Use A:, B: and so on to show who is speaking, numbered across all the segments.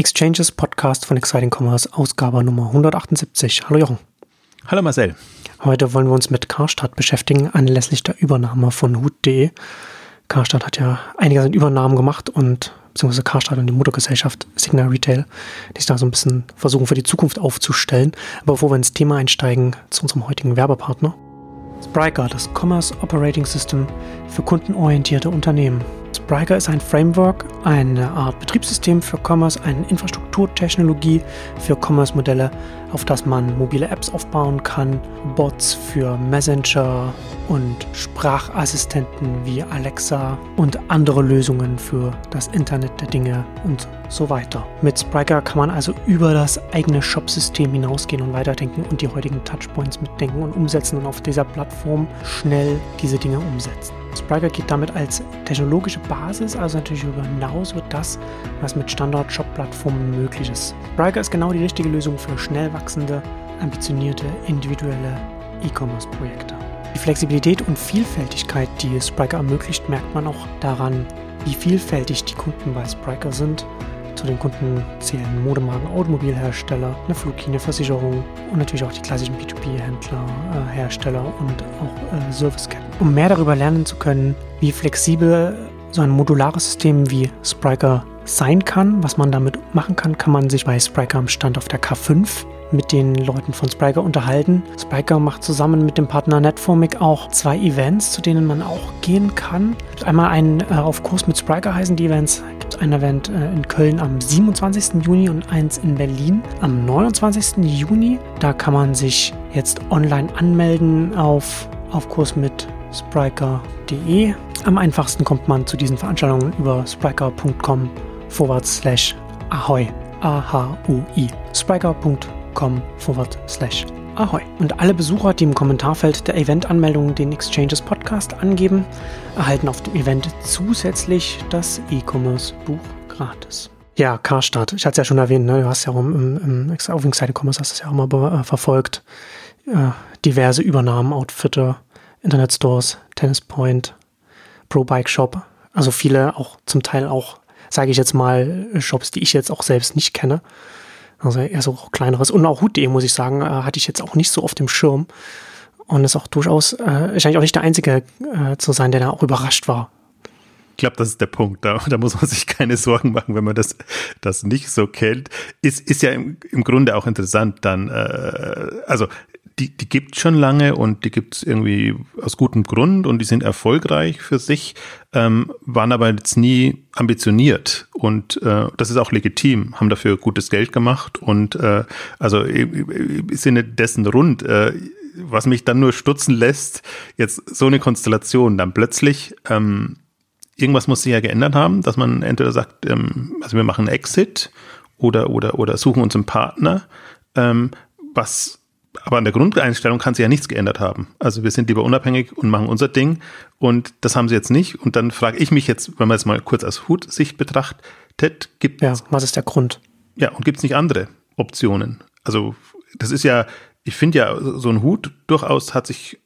A: Exchanges Podcast von Exciting Commerce, Ausgabe Nummer 178. Hallo Jochen.
B: Hallo Marcel.
A: Heute wollen wir uns mit Karstadt beschäftigen, anlässlich der Übernahme von Hut.de. Karstadt hat ja einige Übernahmen gemacht und beziehungsweise Karstadt und die Muttergesellschaft Signal Retail, die sich da so ein bisschen versuchen für die Zukunft aufzustellen. Aber bevor wir ins Thema einsteigen, zu unserem heutigen Werbepartner. Spryker, das Commerce Operating System für kundenorientierte Unternehmen. Spryker ist ein Framework, eine Art Betriebssystem für Commerce, eine Infrastrukturtechnologie für Commerce-Modelle, auf das man mobile Apps aufbauen kann, Bots für Messenger und Sprachassistenten wie Alexa und andere Lösungen für das Internet der Dinge und so weiter. Mit Spryker kann man also über das eigene Shop-System hinausgehen und weiterdenken und die heutigen Touchpoints mitdenken und umsetzen und auf dieser Plattform schnell diese Dinge umsetzen. Spryker geht damit als technologische Basis, also natürlich darüber hinaus wird das, was mit Standard-Shop-Plattformen möglich ist. Spryker ist genau die richtige Lösung für schnell wachsende, ambitionierte, individuelle E-Commerce-Projekte. Die Flexibilität und Vielfältigkeit, die Spryker ermöglicht, merkt man auch daran, wie vielfältig die Kunden bei Spryker sind zu den Kunden zählen Modemarken, Automobilhersteller, eine Fluglinie, Versicherung und natürlich auch die klassischen B2B-Händler, äh, Hersteller und auch äh, Serviceketten. Um mehr darüber lernen zu können, wie flexibel so ein modulares System wie Spryker sein kann, was man damit machen kann, kann man sich bei Spryker am Stand auf der K5 mit den Leuten von Spryker unterhalten. Spryker macht zusammen mit dem Partner Netformic auch zwei Events, zu denen man auch gehen kann. Einmal einen äh, auf Kurs mit Spryker heißen die Events. Gibt ein Event äh, in Köln am 27. Juni und eins in Berlin am 29. Juni. Da kann man sich jetzt online anmelden auf, auf Kurs mit Spryker.de. Am einfachsten kommt man zu diesen Veranstaltungen über spryker.com forward slash ahoy. A-H-U-I. Spryker.com com forward slash Ahoi. Und alle Besucher, die im Kommentarfeld der Event-Anmeldung den Exchanges Podcast angeben, erhalten auf dem Event zusätzlich das E-Commerce-Buch gratis. Ja, Karstadt, ich hatte es ja schon erwähnt, ne? du hast ja auch im, im, im auf Seite Commerce hast es ja auch mal äh, verfolgt. Äh, diverse Übernahmen, Outfitter, Internetstores, Tennis Point, Pro Bike Shop, also viele auch zum Teil auch, sage ich jetzt mal, Shops, die ich jetzt auch selbst nicht kenne. Also eher so kleineres. Und auch Hut.de, muss ich sagen, äh, hatte ich jetzt auch nicht so auf dem Schirm. Und ist auch durchaus, äh, scheint auch nicht der Einzige äh, zu sein, der da auch überrascht war.
B: Ich glaube, das ist der Punkt. Da, da, muss man sich keine Sorgen machen, wenn man das, das nicht so kennt. Ist, ist ja im, im Grunde auch interessant dann, äh, also die, die gibt schon lange und die gibt es irgendwie aus gutem Grund und die sind erfolgreich für sich, ähm, waren aber jetzt nie ambitioniert und äh, das ist auch legitim, haben dafür gutes Geld gemacht und äh, also im Sinne dessen rund. Äh, was mich dann nur stutzen lässt, jetzt so eine Konstellation, dann plötzlich ähm, irgendwas muss sich ja geändert haben, dass man entweder sagt, ähm, also wir machen Exit oder oder oder suchen uns einen Partner, ähm, was aber an der Grundeinstellung kann sich ja nichts geändert haben. Also wir sind lieber unabhängig und machen unser Ding und das haben sie jetzt nicht. Und dann frage ich mich jetzt, wenn man es mal kurz aus Hut-Sicht betrachtet, gibt
A: Ja, was ist der Grund?
B: Ja, und gibt es nicht andere Optionen? Also das ist ja, ich finde ja, so ein Hut durchaus hat sich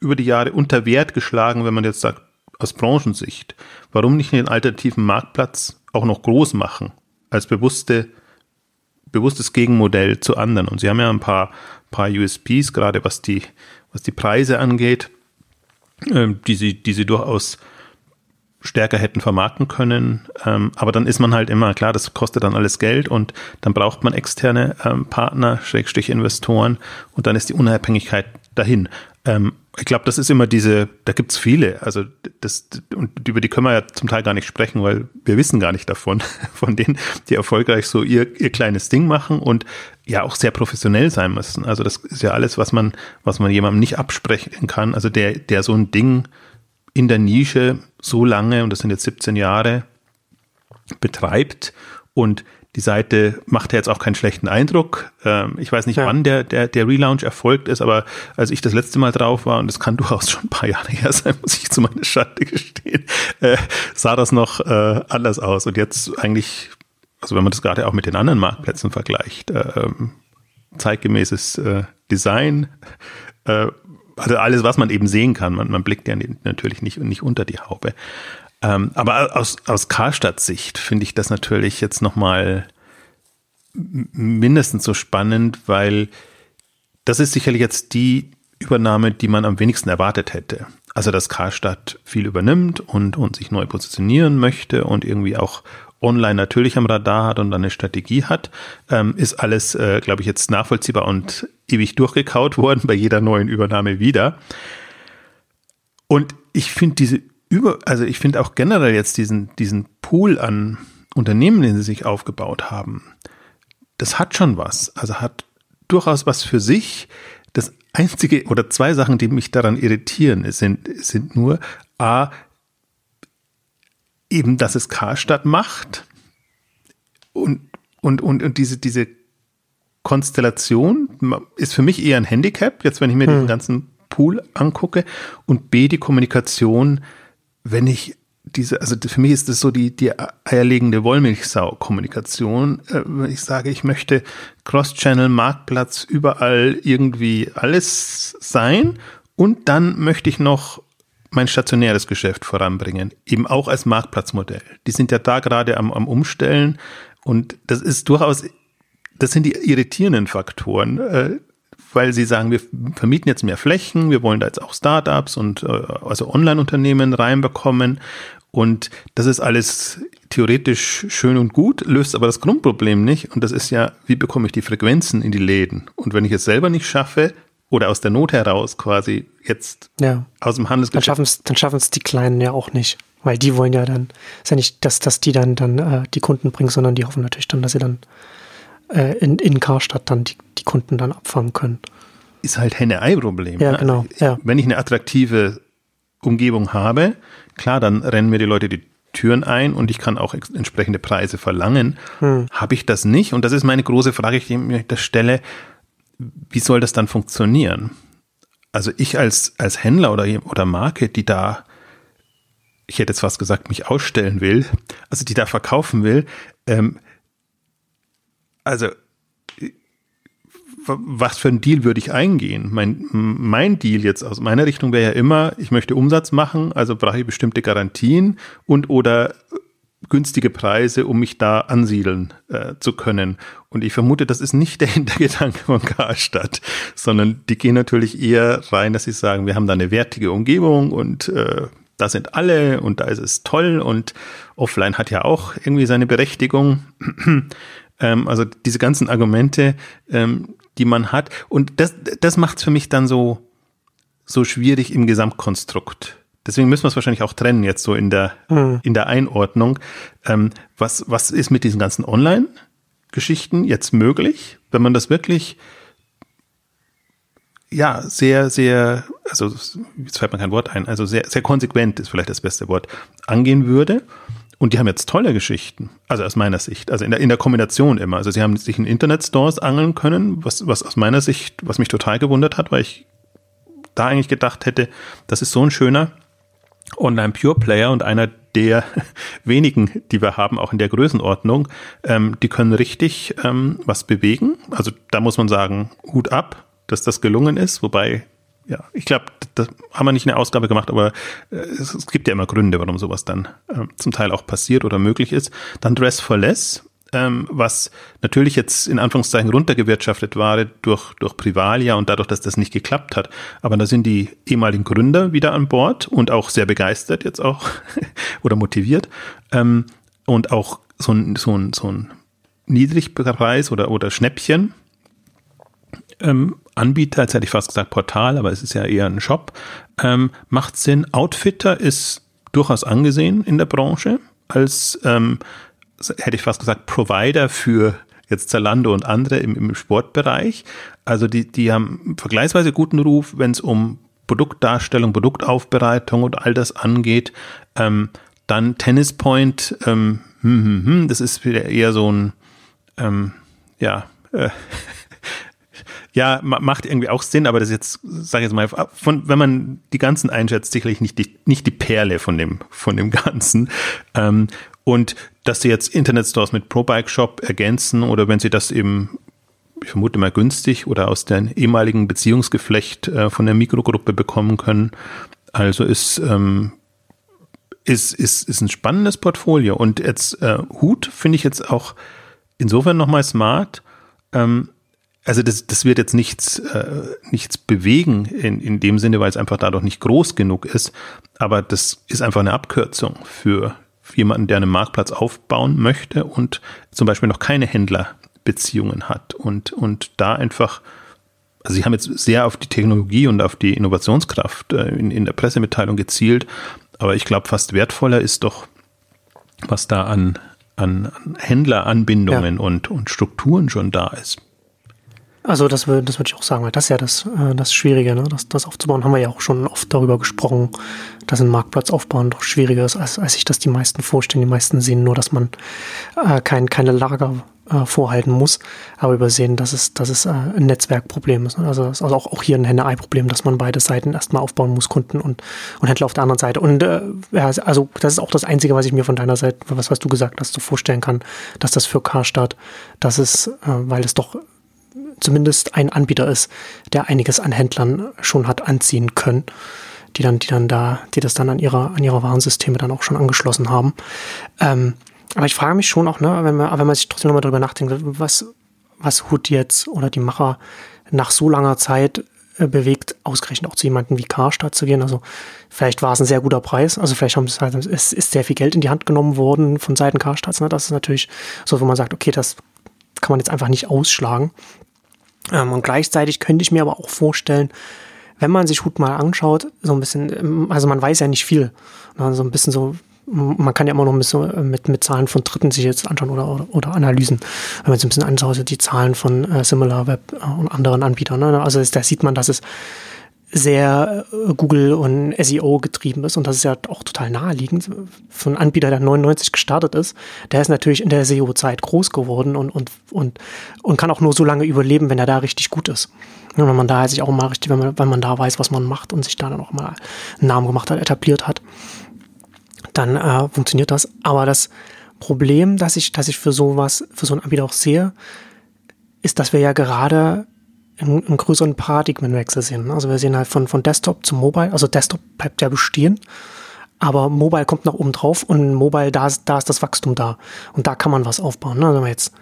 B: über die Jahre unter Wert geschlagen, wenn man jetzt sagt, aus Branchensicht. Warum nicht den alternativen Marktplatz auch noch groß machen? Als bewusste bewusstes Gegenmodell zu anderen. Und sie haben ja ein paar, paar USPs, gerade was die, was die Preise angeht, ähm, die, sie, die sie durchaus stärker hätten vermarkten können. Ähm, aber dann ist man halt immer, klar, das kostet dann alles Geld und dann braucht man externe ähm, Partner, Schrägstrich Investoren und dann ist die Unabhängigkeit dahin. Ähm, ich glaube, das ist immer diese, da gibt's viele, also das, und über die können wir ja zum Teil gar nicht sprechen, weil wir wissen gar nicht davon, von denen, die erfolgreich so ihr, ihr kleines Ding machen und ja auch sehr professionell sein müssen. Also das ist ja alles, was man, was man jemandem nicht absprechen kann. Also der, der so ein Ding in der Nische so lange, und das sind jetzt 17 Jahre, betreibt und die Seite macht ja jetzt auch keinen schlechten Eindruck. Ähm, ich weiß nicht, ja. wann der, der, der Relaunch erfolgt ist, aber als ich das letzte Mal drauf war, und das kann durchaus schon ein paar Jahre her sein, muss ich zu meiner Schande gestehen, äh, sah das noch äh, anders aus. Und jetzt eigentlich, also wenn man das gerade auch mit den anderen Marktplätzen vergleicht, äh, zeitgemäßes äh, Design, also alles, was man eben sehen kann. Man, man blickt ja natürlich nicht, nicht unter die Haube. Ähm, aber aus, aus Karstadt Sicht finde ich das natürlich jetzt nochmal mindestens so spannend, weil das ist sicherlich jetzt die Übernahme, die man am wenigsten erwartet hätte. Also, dass Karstadt viel übernimmt und, und sich neu positionieren möchte und irgendwie auch online natürlich am Radar hat und eine Strategie hat, ähm, ist alles, äh, glaube ich, jetzt nachvollziehbar und ewig durchgekaut worden bei jeder neuen Übernahme wieder. Und ich finde diese über, also ich finde auch generell jetzt diesen, diesen Pool an Unternehmen, den sie sich aufgebaut haben, das hat schon was. Also hat durchaus was für sich. Das einzige oder zwei Sachen, die mich daran irritieren, sind, sind nur A, eben, dass es Karstadt macht und, und, und, und diese, diese Konstellation ist für mich eher ein Handicap, jetzt wenn ich mir hm. den ganzen Pool angucke und B, die Kommunikation, wenn ich diese, also für mich ist das so die, die eierlegende Wollmilchsau-Kommunikation. Äh, ich sage, ich möchte Cross-Channel, Marktplatz, überall irgendwie alles sein und dann möchte ich noch mein stationäres Geschäft voranbringen, eben auch als Marktplatzmodell. Die sind ja da gerade am, am Umstellen und das ist durchaus, das sind die irritierenden Faktoren, äh, weil sie sagen, wir vermieten jetzt mehr Flächen, wir wollen da jetzt auch Startups und äh, also Online-Unternehmen reinbekommen und das ist alles theoretisch schön und gut, löst aber das Grundproblem nicht und das ist ja, wie bekomme ich die Frequenzen in die Läden? Und wenn ich es selber nicht schaffe, oder aus der Not heraus quasi jetzt
A: ja.
B: aus dem Handelsgeschäft.
A: Dann schaffen es dann schaffen's die Kleinen ja auch nicht, weil die wollen ja dann, ist ja nicht, dass, dass die dann, dann äh, die Kunden bringen, sondern die hoffen natürlich dann, dass sie dann äh, in, in Karstadt dann die, die Kunden dann abfangen können.
B: Ist halt Henne-Ei-Problem.
A: Ja, ne? genau. Ja.
B: Wenn ich eine attraktive Umgebung habe, klar, dann rennen mir die Leute die Türen ein und ich kann auch entsprechende Preise verlangen. Hm. Habe ich das nicht? Und das ist meine große Frage, die ich mir da stelle wie soll das dann funktionieren? Also ich als, als Händler oder, oder Marke, die da, ich hätte jetzt fast gesagt, mich ausstellen will, also die da verkaufen will, ähm, also was für ein Deal würde ich eingehen? Mein, mein Deal jetzt aus meiner Richtung wäre ja immer, ich möchte Umsatz machen, also brauche ich bestimmte Garantien und oder günstige Preise, um mich da ansiedeln äh, zu können. Und ich vermute, das ist nicht der Hintergedanke von Karstadt, sondern die gehen natürlich eher rein, dass sie sagen, wir haben da eine wertige Umgebung und äh, da sind alle und da ist es toll und offline hat ja auch irgendwie seine Berechtigung. Ähm, also diese ganzen Argumente, ähm, die man hat. Und das, das macht es für mich dann so, so schwierig im Gesamtkonstrukt Deswegen müssen wir es wahrscheinlich auch trennen jetzt so in der, mhm. in der Einordnung. Ähm, was, was ist mit diesen ganzen Online-Geschichten jetzt möglich, wenn man das wirklich ja, sehr, sehr, also jetzt fällt mir kein Wort ein, also sehr, sehr konsequent ist vielleicht das beste Wort, angehen würde. Und die haben jetzt tolle Geschichten, also aus meiner Sicht, also in der, in der Kombination immer. Also sie haben sich in Internetstores angeln können, was, was aus meiner Sicht, was mich total gewundert hat, weil ich da eigentlich gedacht hätte, das ist so ein schöner Online Pure Player und einer der wenigen, die wir haben, auch in der Größenordnung, ähm, die können richtig ähm, was bewegen. Also da muss man sagen, Hut ab, dass das gelungen ist. Wobei, ja, ich glaube, das haben wir nicht in der Ausgabe gemacht, aber äh, es, es, gibt ja immer Gründe, warum sowas dann äh, zum Teil auch passiert oder möglich ist. Dann Dress for Less ähm, was natürlich jetzt in Anführungszeichen runtergewirtschaftet war durch, durch Privalia und dadurch, dass das nicht geklappt hat. Aber da sind die ehemaligen Gründer wieder an Bord und auch sehr begeistert jetzt auch oder motiviert. Ähm, und auch so ein, so ein, so ein Niedrigpreis oder, oder Schnäppchen. Ähm, Anbieter, jetzt hätte ich fast gesagt Portal, aber es ist ja eher ein Shop, ähm, macht Sinn. Outfitter ist durchaus angesehen in der Branche als ähm, hätte ich fast gesagt, Provider für jetzt Zalando und andere im, im Sportbereich. Also die, die haben vergleichsweise guten Ruf, wenn es um Produktdarstellung, Produktaufbereitung und all das angeht. Ähm, dann Tennis Point, ähm, hm, hm, hm, das ist wieder eher so ein, ähm, ja, äh, ja, macht irgendwie auch Sinn, aber das jetzt, sage ich jetzt mal, von, wenn man die ganzen einschätzt, sicherlich nicht die, nicht die Perle von dem, von dem Ganzen. Ähm, und dass sie jetzt Internetstores mit ProBike Shop ergänzen oder wenn sie das eben, ich vermute mal günstig oder aus dem ehemaligen Beziehungsgeflecht äh, von der Mikrogruppe bekommen können. Also ist, ähm, ist, ist, ist ein spannendes Portfolio. Und jetzt äh, Hut finde ich jetzt auch, insofern nochmal smart. Ähm, also das, das wird jetzt nichts, äh, nichts bewegen in, in dem Sinne, weil es einfach dadurch nicht groß genug ist. Aber das ist einfach eine Abkürzung für jemanden, der einen Marktplatz aufbauen möchte und zum Beispiel noch keine Händlerbeziehungen hat und, und da einfach, also sie haben jetzt sehr auf die Technologie und auf die Innovationskraft äh, in, in der Pressemitteilung gezielt, aber ich glaube, fast wertvoller ist doch, was da an, an, an Händleranbindungen ja. und, und Strukturen schon da ist.
A: Also das, würde das würde ich auch sagen, weil das ist ja das, äh, das Schwierige, ne? das, das aufzubauen, haben wir ja auch schon oft darüber gesprochen, dass ein Marktplatz aufbauen doch schwieriger ist, als, als sich das die meisten vorstellen. Die meisten sehen nur, dass man äh, kein, keine Lager äh, vorhalten muss, aber übersehen, dass es, dass es äh, ein Netzwerkproblem ist. Ne? Also, also auch, auch hier ein Henne-Ei-Problem, dass man beide Seiten erstmal aufbauen muss, Kunden und, und Händler auf der anderen Seite. Und äh, ja, also das ist auch das Einzige, was ich mir von deiner Seite, was, was du gesagt hast, so vorstellen kann, dass das für Karstadt, dass es, äh, weil es doch zumindest ein Anbieter ist, der einiges an Händlern schon hat anziehen können, die dann, die dann da, die das dann an ihre, an ihre Warensysteme dann auch schon angeschlossen haben. Ähm, aber ich frage mich schon auch, ne, wenn man, wenn man sich trotzdem nochmal darüber nachdenkt, was, was Hood jetzt oder die Macher nach so langer Zeit äh, bewegt, ausgerechnet auch zu jemandem wie Karstadt zu gehen. Also vielleicht war es ein sehr guter Preis. Also vielleicht haben es halt, es ist sehr viel Geld in die Hand genommen worden von Seiten Karstadts. Ne? Das ist natürlich so, wo man sagt, okay, das kann man jetzt einfach nicht ausschlagen. Ähm, und gleichzeitig könnte ich mir aber auch vorstellen, wenn man sich Hut mal anschaut, so ein bisschen, ähm, also man weiß ja nicht viel, ne, so ein bisschen so, man kann ja immer noch mit, so, äh, mit, mit Zahlen von Dritten sich jetzt anschauen oder, oder, oder Analysen. Wenn man sich ein bisschen anschaut, die Zahlen von äh, SimilarWeb äh, und anderen Anbietern. Ne? Also da sieht man, dass es sehr äh, Google und SEO getrieben ist und das ist ja auch total naheliegend. Für einen Anbieter, der 99 gestartet ist, der ist natürlich in der SEO-Zeit groß geworden und, und, und, und kann auch nur so lange überleben, wenn er da richtig gut ist. Und wenn man da sich auch mal richtig, wenn man, wenn man da weiß, was man macht und sich da dann auch mal einen Namen gemacht hat, etabliert hat, dann äh, funktioniert das. Aber das Problem, das ich, dass ich für sowas, für so einen Anbieter auch sehe, ist, dass wir ja gerade einen, einen größeren Paradigmenwechsel sehen. Also wir sehen halt von, von Desktop zu Mobile, also Desktop bleibt ja bestehen, aber Mobile kommt nach oben drauf und Mobile, da ist, da ist das Wachstum da. Und da kann man was aufbauen. Ne? Wenn wir jetzt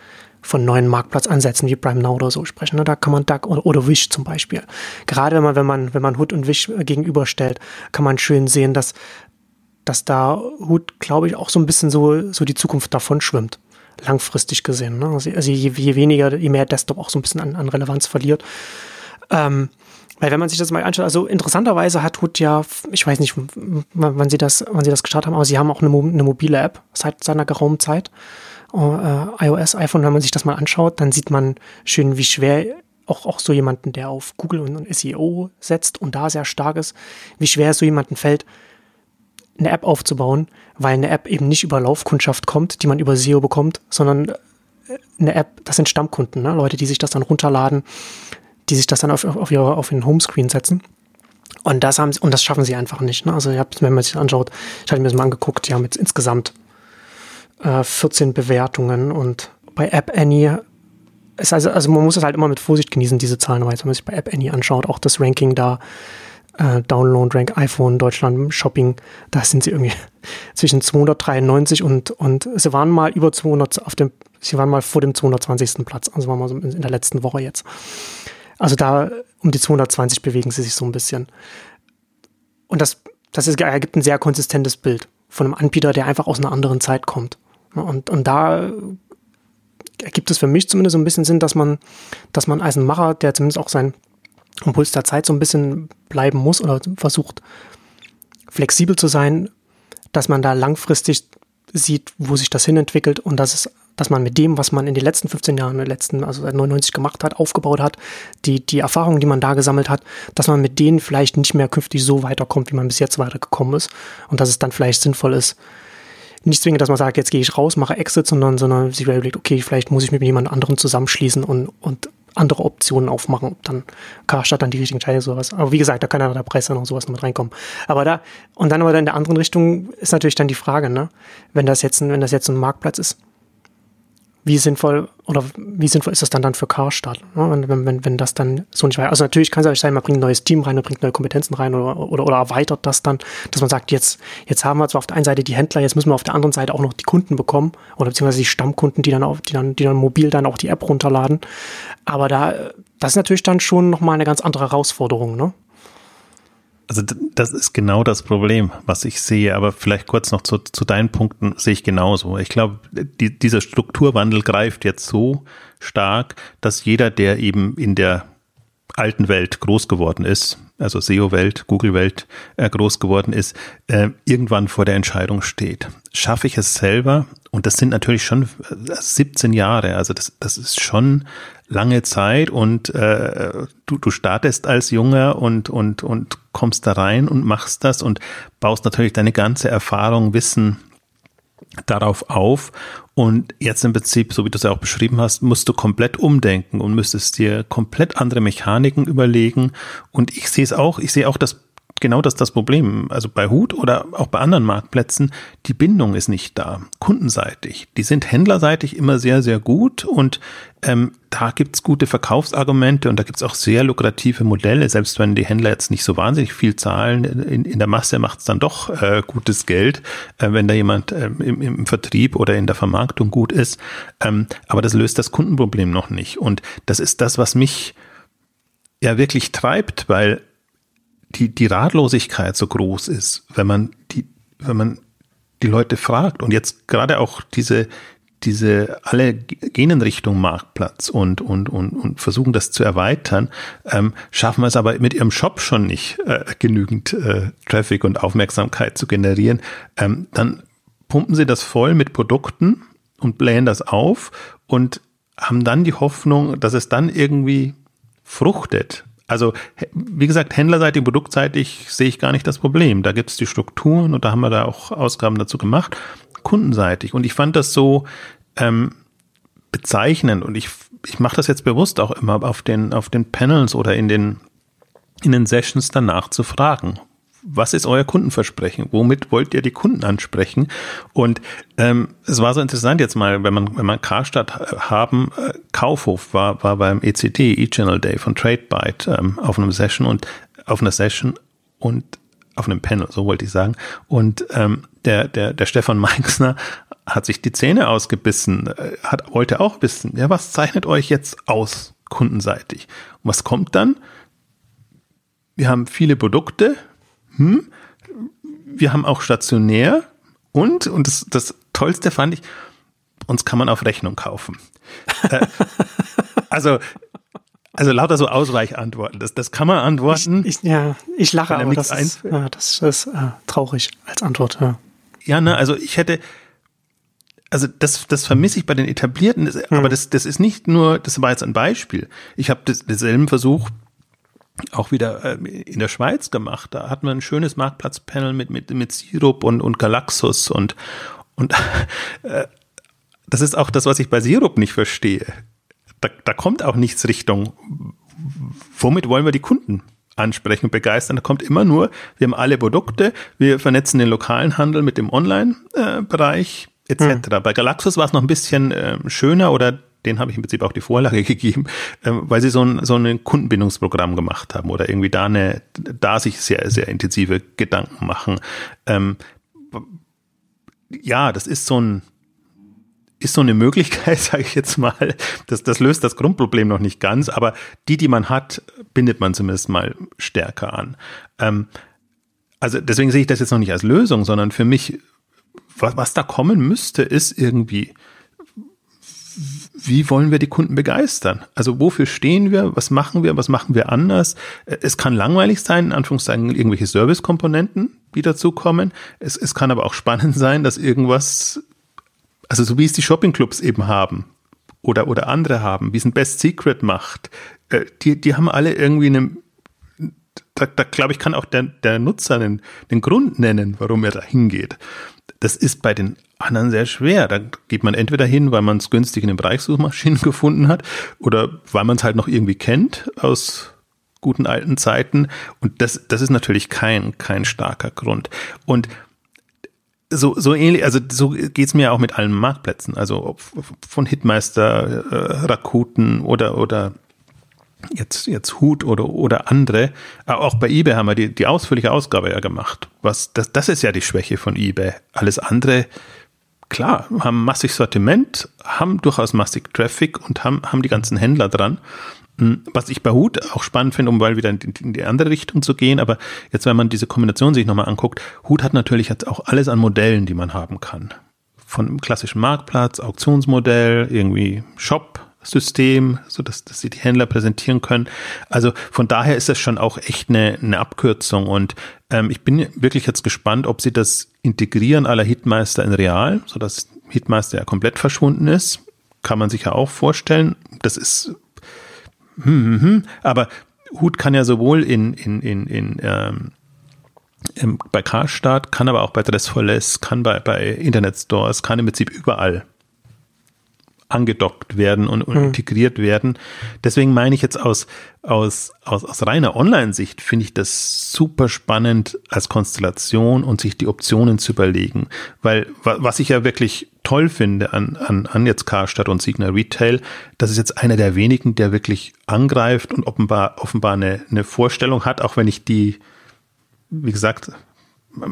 A: von neuen Marktplatzansätzen wie Prime Now oder so sprechen, ne? da kann man da, oder, oder Wish zum Beispiel. Gerade wenn man, wenn man, wenn man Hood und Wish gegenüberstellt, kann man schön sehen, dass, dass da Hood, glaube ich, auch so ein bisschen so, so die Zukunft davon schwimmt langfristig gesehen. Ne? Also, also je, je, weniger, je mehr Desktop auch so ein bisschen an, an Relevanz verliert. Ähm, weil wenn man sich das mal anschaut, also interessanterweise hat Hood ja, ich weiß nicht, wann sie das, wann sie das gestartet haben, aber sie haben auch eine, eine mobile App seit seiner geraumen Zeit. Äh, iOS, iPhone, wenn man sich das mal anschaut, dann sieht man schön, wie schwer auch, auch so jemanden, der auf Google und SEO setzt und da sehr stark ist, wie schwer es so jemanden fällt, eine App aufzubauen, weil eine App eben nicht über Laufkundschaft kommt, die man über SEO bekommt, sondern äh, eine App, das sind Stammkunden, ne? Leute, die sich das dann runterladen, die sich das dann auf, auf, ihre, auf ihren Homescreen setzen. Und das haben und das schaffen sie einfach nicht. Ne? Also ich hab, wenn man sich das anschaut, ich hatte mir das mal angeguckt, die haben jetzt insgesamt äh, 14 Bewertungen und bei App Annie ist also, also man muss es halt immer mit Vorsicht genießen, diese Zahlen, weil wenn man sich bei App Annie anschaut, auch das Ranking da äh, Download Rank iPhone Deutschland Shopping, da sind sie irgendwie zwischen 293 und, und sie waren mal über 200 auf dem, sie waren mal vor dem 220. Platz, also waren wir so in der letzten Woche jetzt. Also da um die 220 bewegen sie sich so ein bisschen. Und das, das ist, ergibt ein sehr konsistentes Bild von einem Anbieter, der einfach aus einer anderen Zeit kommt. Und, und da ergibt es für mich zumindest so ein bisschen Sinn, dass man, dass man als ein Macher, der zumindest auch sein am Puls der Zeit so ein bisschen bleiben muss oder versucht flexibel zu sein, dass man da langfristig sieht, wo sich das hinentwickelt und dass es, dass man mit dem, was man in den letzten 15 Jahren, in den letzten, also seit 99 gemacht hat, aufgebaut hat, die, die Erfahrungen, die man da gesammelt hat, dass man mit denen vielleicht nicht mehr künftig so weiterkommt, wie man bis jetzt weitergekommen ist und dass es dann vielleicht sinnvoll ist, nicht zwingend, dass man sagt, jetzt gehe ich raus, mache Exit, sondern, sondern sich überlegt, okay, vielleicht muss ich mich mit jemand anderem zusammenschließen und, und andere Optionen aufmachen, ob dann Karstadt dann die richtigen Entscheidung sowas. Aber wie gesagt, da kann ja der Preis dann auch sowas noch mit reinkommen. Aber da, und dann aber in der anderen Richtung ist natürlich dann die Frage, ne, wenn das jetzt wenn das jetzt ein Marktplatz ist, wie sinnvoll oder wie sinnvoll ist das dann dann für Karstadt, ne? wenn, wenn, wenn das dann so nicht weiter. Also natürlich kann es euch sein, man bringt ein neues Team rein, man bringt neue Kompetenzen rein oder, oder, oder erweitert das dann, dass man sagt, jetzt, jetzt haben wir zwar auf der einen Seite die Händler, jetzt müssen wir auf der anderen Seite auch noch die Kunden bekommen oder beziehungsweise die Stammkunden, die dann auf, die dann, die dann mobil dann auch die App runterladen. Aber da, das ist natürlich dann schon nochmal eine ganz andere Herausforderung, ne?
B: Also das ist genau das Problem, was ich sehe. Aber vielleicht kurz noch zu, zu deinen Punkten sehe ich genauso. Ich glaube, die, dieser Strukturwandel greift jetzt so stark, dass jeder, der eben in der alten Welt groß geworden ist, also SEO-Welt, Google-Welt äh, groß geworden ist, äh, irgendwann vor der Entscheidung steht. Schaffe ich es selber? Und das sind natürlich schon 17 Jahre, also das, das ist schon lange Zeit und äh, du, du startest als Junger und, und, und kommst da rein und machst das und baust natürlich deine ganze Erfahrung, Wissen darauf auf. Und jetzt im Prinzip, so wie du es ja auch beschrieben hast, musst du komplett umdenken und müsstest dir komplett andere Mechaniken überlegen. Und ich sehe es auch, ich sehe auch das genau das das Problem. Also bei Hut oder auch bei anderen Marktplätzen, die Bindung ist nicht da, kundenseitig. Die sind händlerseitig immer sehr, sehr gut und ähm, da gibt's gute Verkaufsargumente und da gibt's auch sehr lukrative Modelle, selbst wenn die Händler jetzt nicht so wahnsinnig viel zahlen. In, in der Masse macht's dann doch äh, gutes Geld, äh, wenn da jemand äh, im, im Vertrieb oder in der Vermarktung gut ist. Ähm, aber das löst das Kundenproblem noch nicht. Und das ist das, was mich ja wirklich treibt, weil die, die Ratlosigkeit so groß ist, wenn man die, wenn man die Leute fragt und jetzt gerade auch diese, diese alle gehen in Richtung Marktplatz und, und, und, und versuchen das zu erweitern, ähm, schaffen es aber mit ihrem Shop schon nicht äh, genügend äh, Traffic und Aufmerksamkeit zu generieren, ähm, dann pumpen sie das voll mit Produkten und blähen das auf und haben dann die Hoffnung, dass es dann irgendwie fruchtet. Also, wie gesagt, händlerseitig, produktseitig sehe ich gar nicht das Problem. Da gibt es die Strukturen und da haben wir da auch Ausgaben dazu gemacht. Kundenseitig. Und ich fand das so ähm, bezeichnend und ich, ich mache das jetzt bewusst auch immer auf den, auf den Panels oder in den, in den Sessions danach zu fragen was ist euer Kundenversprechen? Womit wollt ihr die Kunden ansprechen? Und ähm, es war so interessant jetzt mal, wenn man wenn man Karstadt haben, äh, Kaufhof war war beim ECD E-Channel Day von TradeByte ähm, auf einem Session und auf einer Session und auf einem Panel, so wollte ich sagen. Und ähm, der der der Stefan Meixner hat sich die Zähne ausgebissen, äh, hat wollte auch wissen, ja was zeichnet euch jetzt aus kundenseitig? Und was kommt dann? Wir haben viele Produkte, hm, wir haben auch stationär und, und das, das Tollste fand ich, uns kann man auf Rechnung kaufen. äh, also, also lauter so Ausweichantworten. Das, das kann man antworten.
A: Ich, ich, ja, ich lache, aber das ist, ja, das ist äh, traurig als Antwort. Ja,
B: ja ne, also ich hätte, also das, das vermisse ich bei den etablierten, das, hm. aber das, das ist nicht nur, das war jetzt ein Beispiel. Ich habe denselben Versuch auch wieder äh, in der Schweiz gemacht. Da hatten wir ein schönes Marktplatzpanel mit, mit, mit Sirup und, und Galaxus und, und äh, das ist auch das, was ich bei Sirup nicht verstehe. Da, da kommt auch nichts Richtung, womit wollen wir die Kunden ansprechen und begeistern. Da kommt immer nur, wir haben alle Produkte, wir vernetzen den lokalen Handel mit dem Online-Bereich äh, etc. Hm. Bei Galaxus war es noch ein bisschen äh, schöner oder den habe ich im Prinzip auch die Vorlage gegeben, ähm, weil sie so ein, so ein Kundenbindungsprogramm gemacht haben oder irgendwie da eine, da sich sehr, sehr intensive Gedanken machen. Ähm, ja, das ist so ein, ist so eine Möglichkeit, sage ich jetzt mal. Das, das löst das Grundproblem noch nicht ganz, aber die, die man hat, bindet man zumindest mal stärker an. Ähm, also deswegen sehe ich das jetzt noch nicht als Lösung, sondern für mich, was, was da kommen müsste, ist irgendwie wie wollen wir die Kunden begeistern? Also wofür stehen wir? Was machen wir? Was machen wir anders? Es kann langweilig sein, in Anführungszeichen irgendwelche Servicekomponenten, die dazukommen. Es, es kann aber auch spannend sein, dass irgendwas, also so wie es die Shoppingclubs eben haben oder, oder andere haben, wie es ein Best Secret macht, äh, die, die haben alle irgendwie eine, da, da glaube ich, kann auch der, der Nutzer den, den Grund nennen, warum er da hingeht. Das ist bei den anderen sehr schwer. Da geht man entweder hin, weil man es günstig in den Bereichssuchmaschinen gefunden hat oder weil man es halt noch irgendwie kennt aus guten alten Zeiten. Und das, das ist natürlich kein, kein starker Grund. Und so, so ähnlich, also so geht's mir auch mit allen Marktplätzen. Also von Hitmeister, äh, Rakuten oder, oder jetzt, jetzt Hut oder, oder andere. Auch bei eBay haben wir die, die ausführliche Ausgabe ja gemacht. Was, das, das ist ja die Schwäche von eBay. Alles andere, klar, haben massig Sortiment, haben durchaus massig Traffic und haben, haben die ganzen Händler dran. Hm, was ich bei Hut auch spannend finde, um mal wieder in die, andere Richtung zu gehen, aber jetzt, wenn man diese Kombination sich nochmal anguckt, Hut hat natürlich jetzt auch alles an Modellen, die man haben kann. Von klassischen Marktplatz, Auktionsmodell, irgendwie Shop, System, so dass, dass sie die Händler präsentieren können. Also von daher ist das schon auch echt eine, eine Abkürzung und ähm, ich bin wirklich jetzt gespannt, ob sie das integrieren aller Hitmeister in Real, so dass Hitmeister ja komplett verschwunden ist. Kann man sich ja auch vorstellen. Das ist hm, hm, hm. aber Hut kann ja sowohl in, in, in, in ähm, bei Karstadt, kann aber auch bei Dressforless, kann bei, bei Internet Stores, kann im Prinzip überall angedockt werden und, und mhm. integriert werden. Deswegen meine ich jetzt aus, aus, aus, aus reiner Online-Sicht finde ich das super spannend als Konstellation und sich die Optionen zu überlegen. Weil was ich ja wirklich toll finde an, an, an jetzt Karstadt und Signal Retail, das ist jetzt einer der wenigen, der wirklich angreift und offenbar, offenbar eine, eine Vorstellung hat, auch wenn ich die, wie gesagt,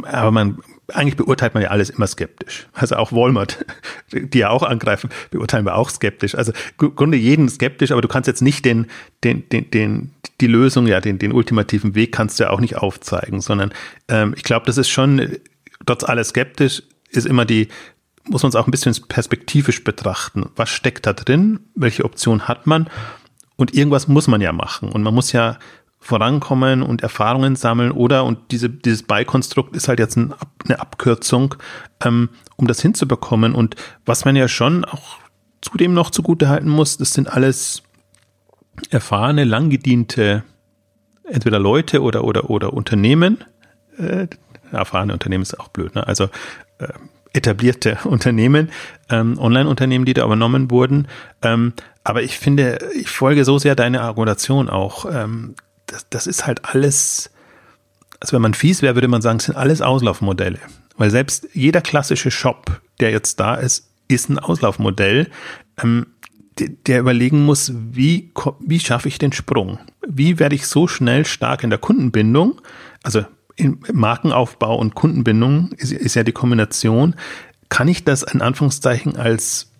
B: aber man, eigentlich beurteilt man ja alles immer skeptisch. Also auch Walmart, die ja auch angreifen, beurteilen wir auch skeptisch. Also im Grunde jeden skeptisch, aber du kannst jetzt nicht den, den, den, den, die Lösung, ja, den, den ultimativen Weg kannst du ja auch nicht aufzeigen, sondern ähm, ich glaube, das ist schon, trotz alles skeptisch, ist immer die, muss man es auch ein bisschen perspektivisch betrachten. Was steckt da drin? Welche Option hat man? Und irgendwas muss man ja machen. Und man muss ja vorankommen und Erfahrungen sammeln oder, und diese, dieses Beikonstrukt ist halt jetzt ein, eine Abkürzung, ähm, um das hinzubekommen. Und was man ja schon auch zudem noch zugute halten muss, das sind alles erfahrene, langgediente, entweder Leute oder, oder, oder Unternehmen. Äh, erfahrene Unternehmen ist auch blöd, ne? Also äh, etablierte Unternehmen, ähm, Online-Unternehmen, die da übernommen wurden. Ähm, aber ich finde, ich folge so sehr deine Argumentation auch. Ähm, das, das ist halt alles, also wenn man fies wäre, würde man sagen, es sind alles Auslaufmodelle. Weil selbst jeder klassische Shop, der jetzt da ist, ist ein Auslaufmodell, ähm, der, der überlegen muss, wie, wie schaffe ich den Sprung? Wie werde ich so schnell stark in der Kundenbindung? Also in Markenaufbau und Kundenbindung ist, ist ja die Kombination. Kann ich das in Anführungszeichen als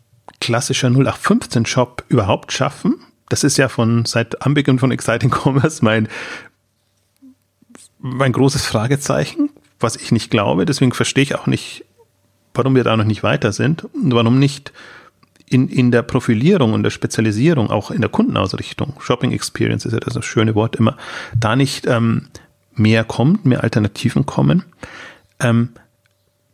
B: klassischer 0815 Shop überhaupt schaffen? Das ist ja von seit Anbeginn von Exciting Commerce mein, mein großes Fragezeichen, was ich nicht glaube. Deswegen verstehe ich auch nicht, warum wir da noch nicht weiter sind und warum nicht in, in der Profilierung und der Spezialisierung, auch in der Kundenausrichtung, Shopping Experience ist ja das schöne Wort immer, da nicht ähm, mehr kommt, mehr Alternativen kommen. Ähm,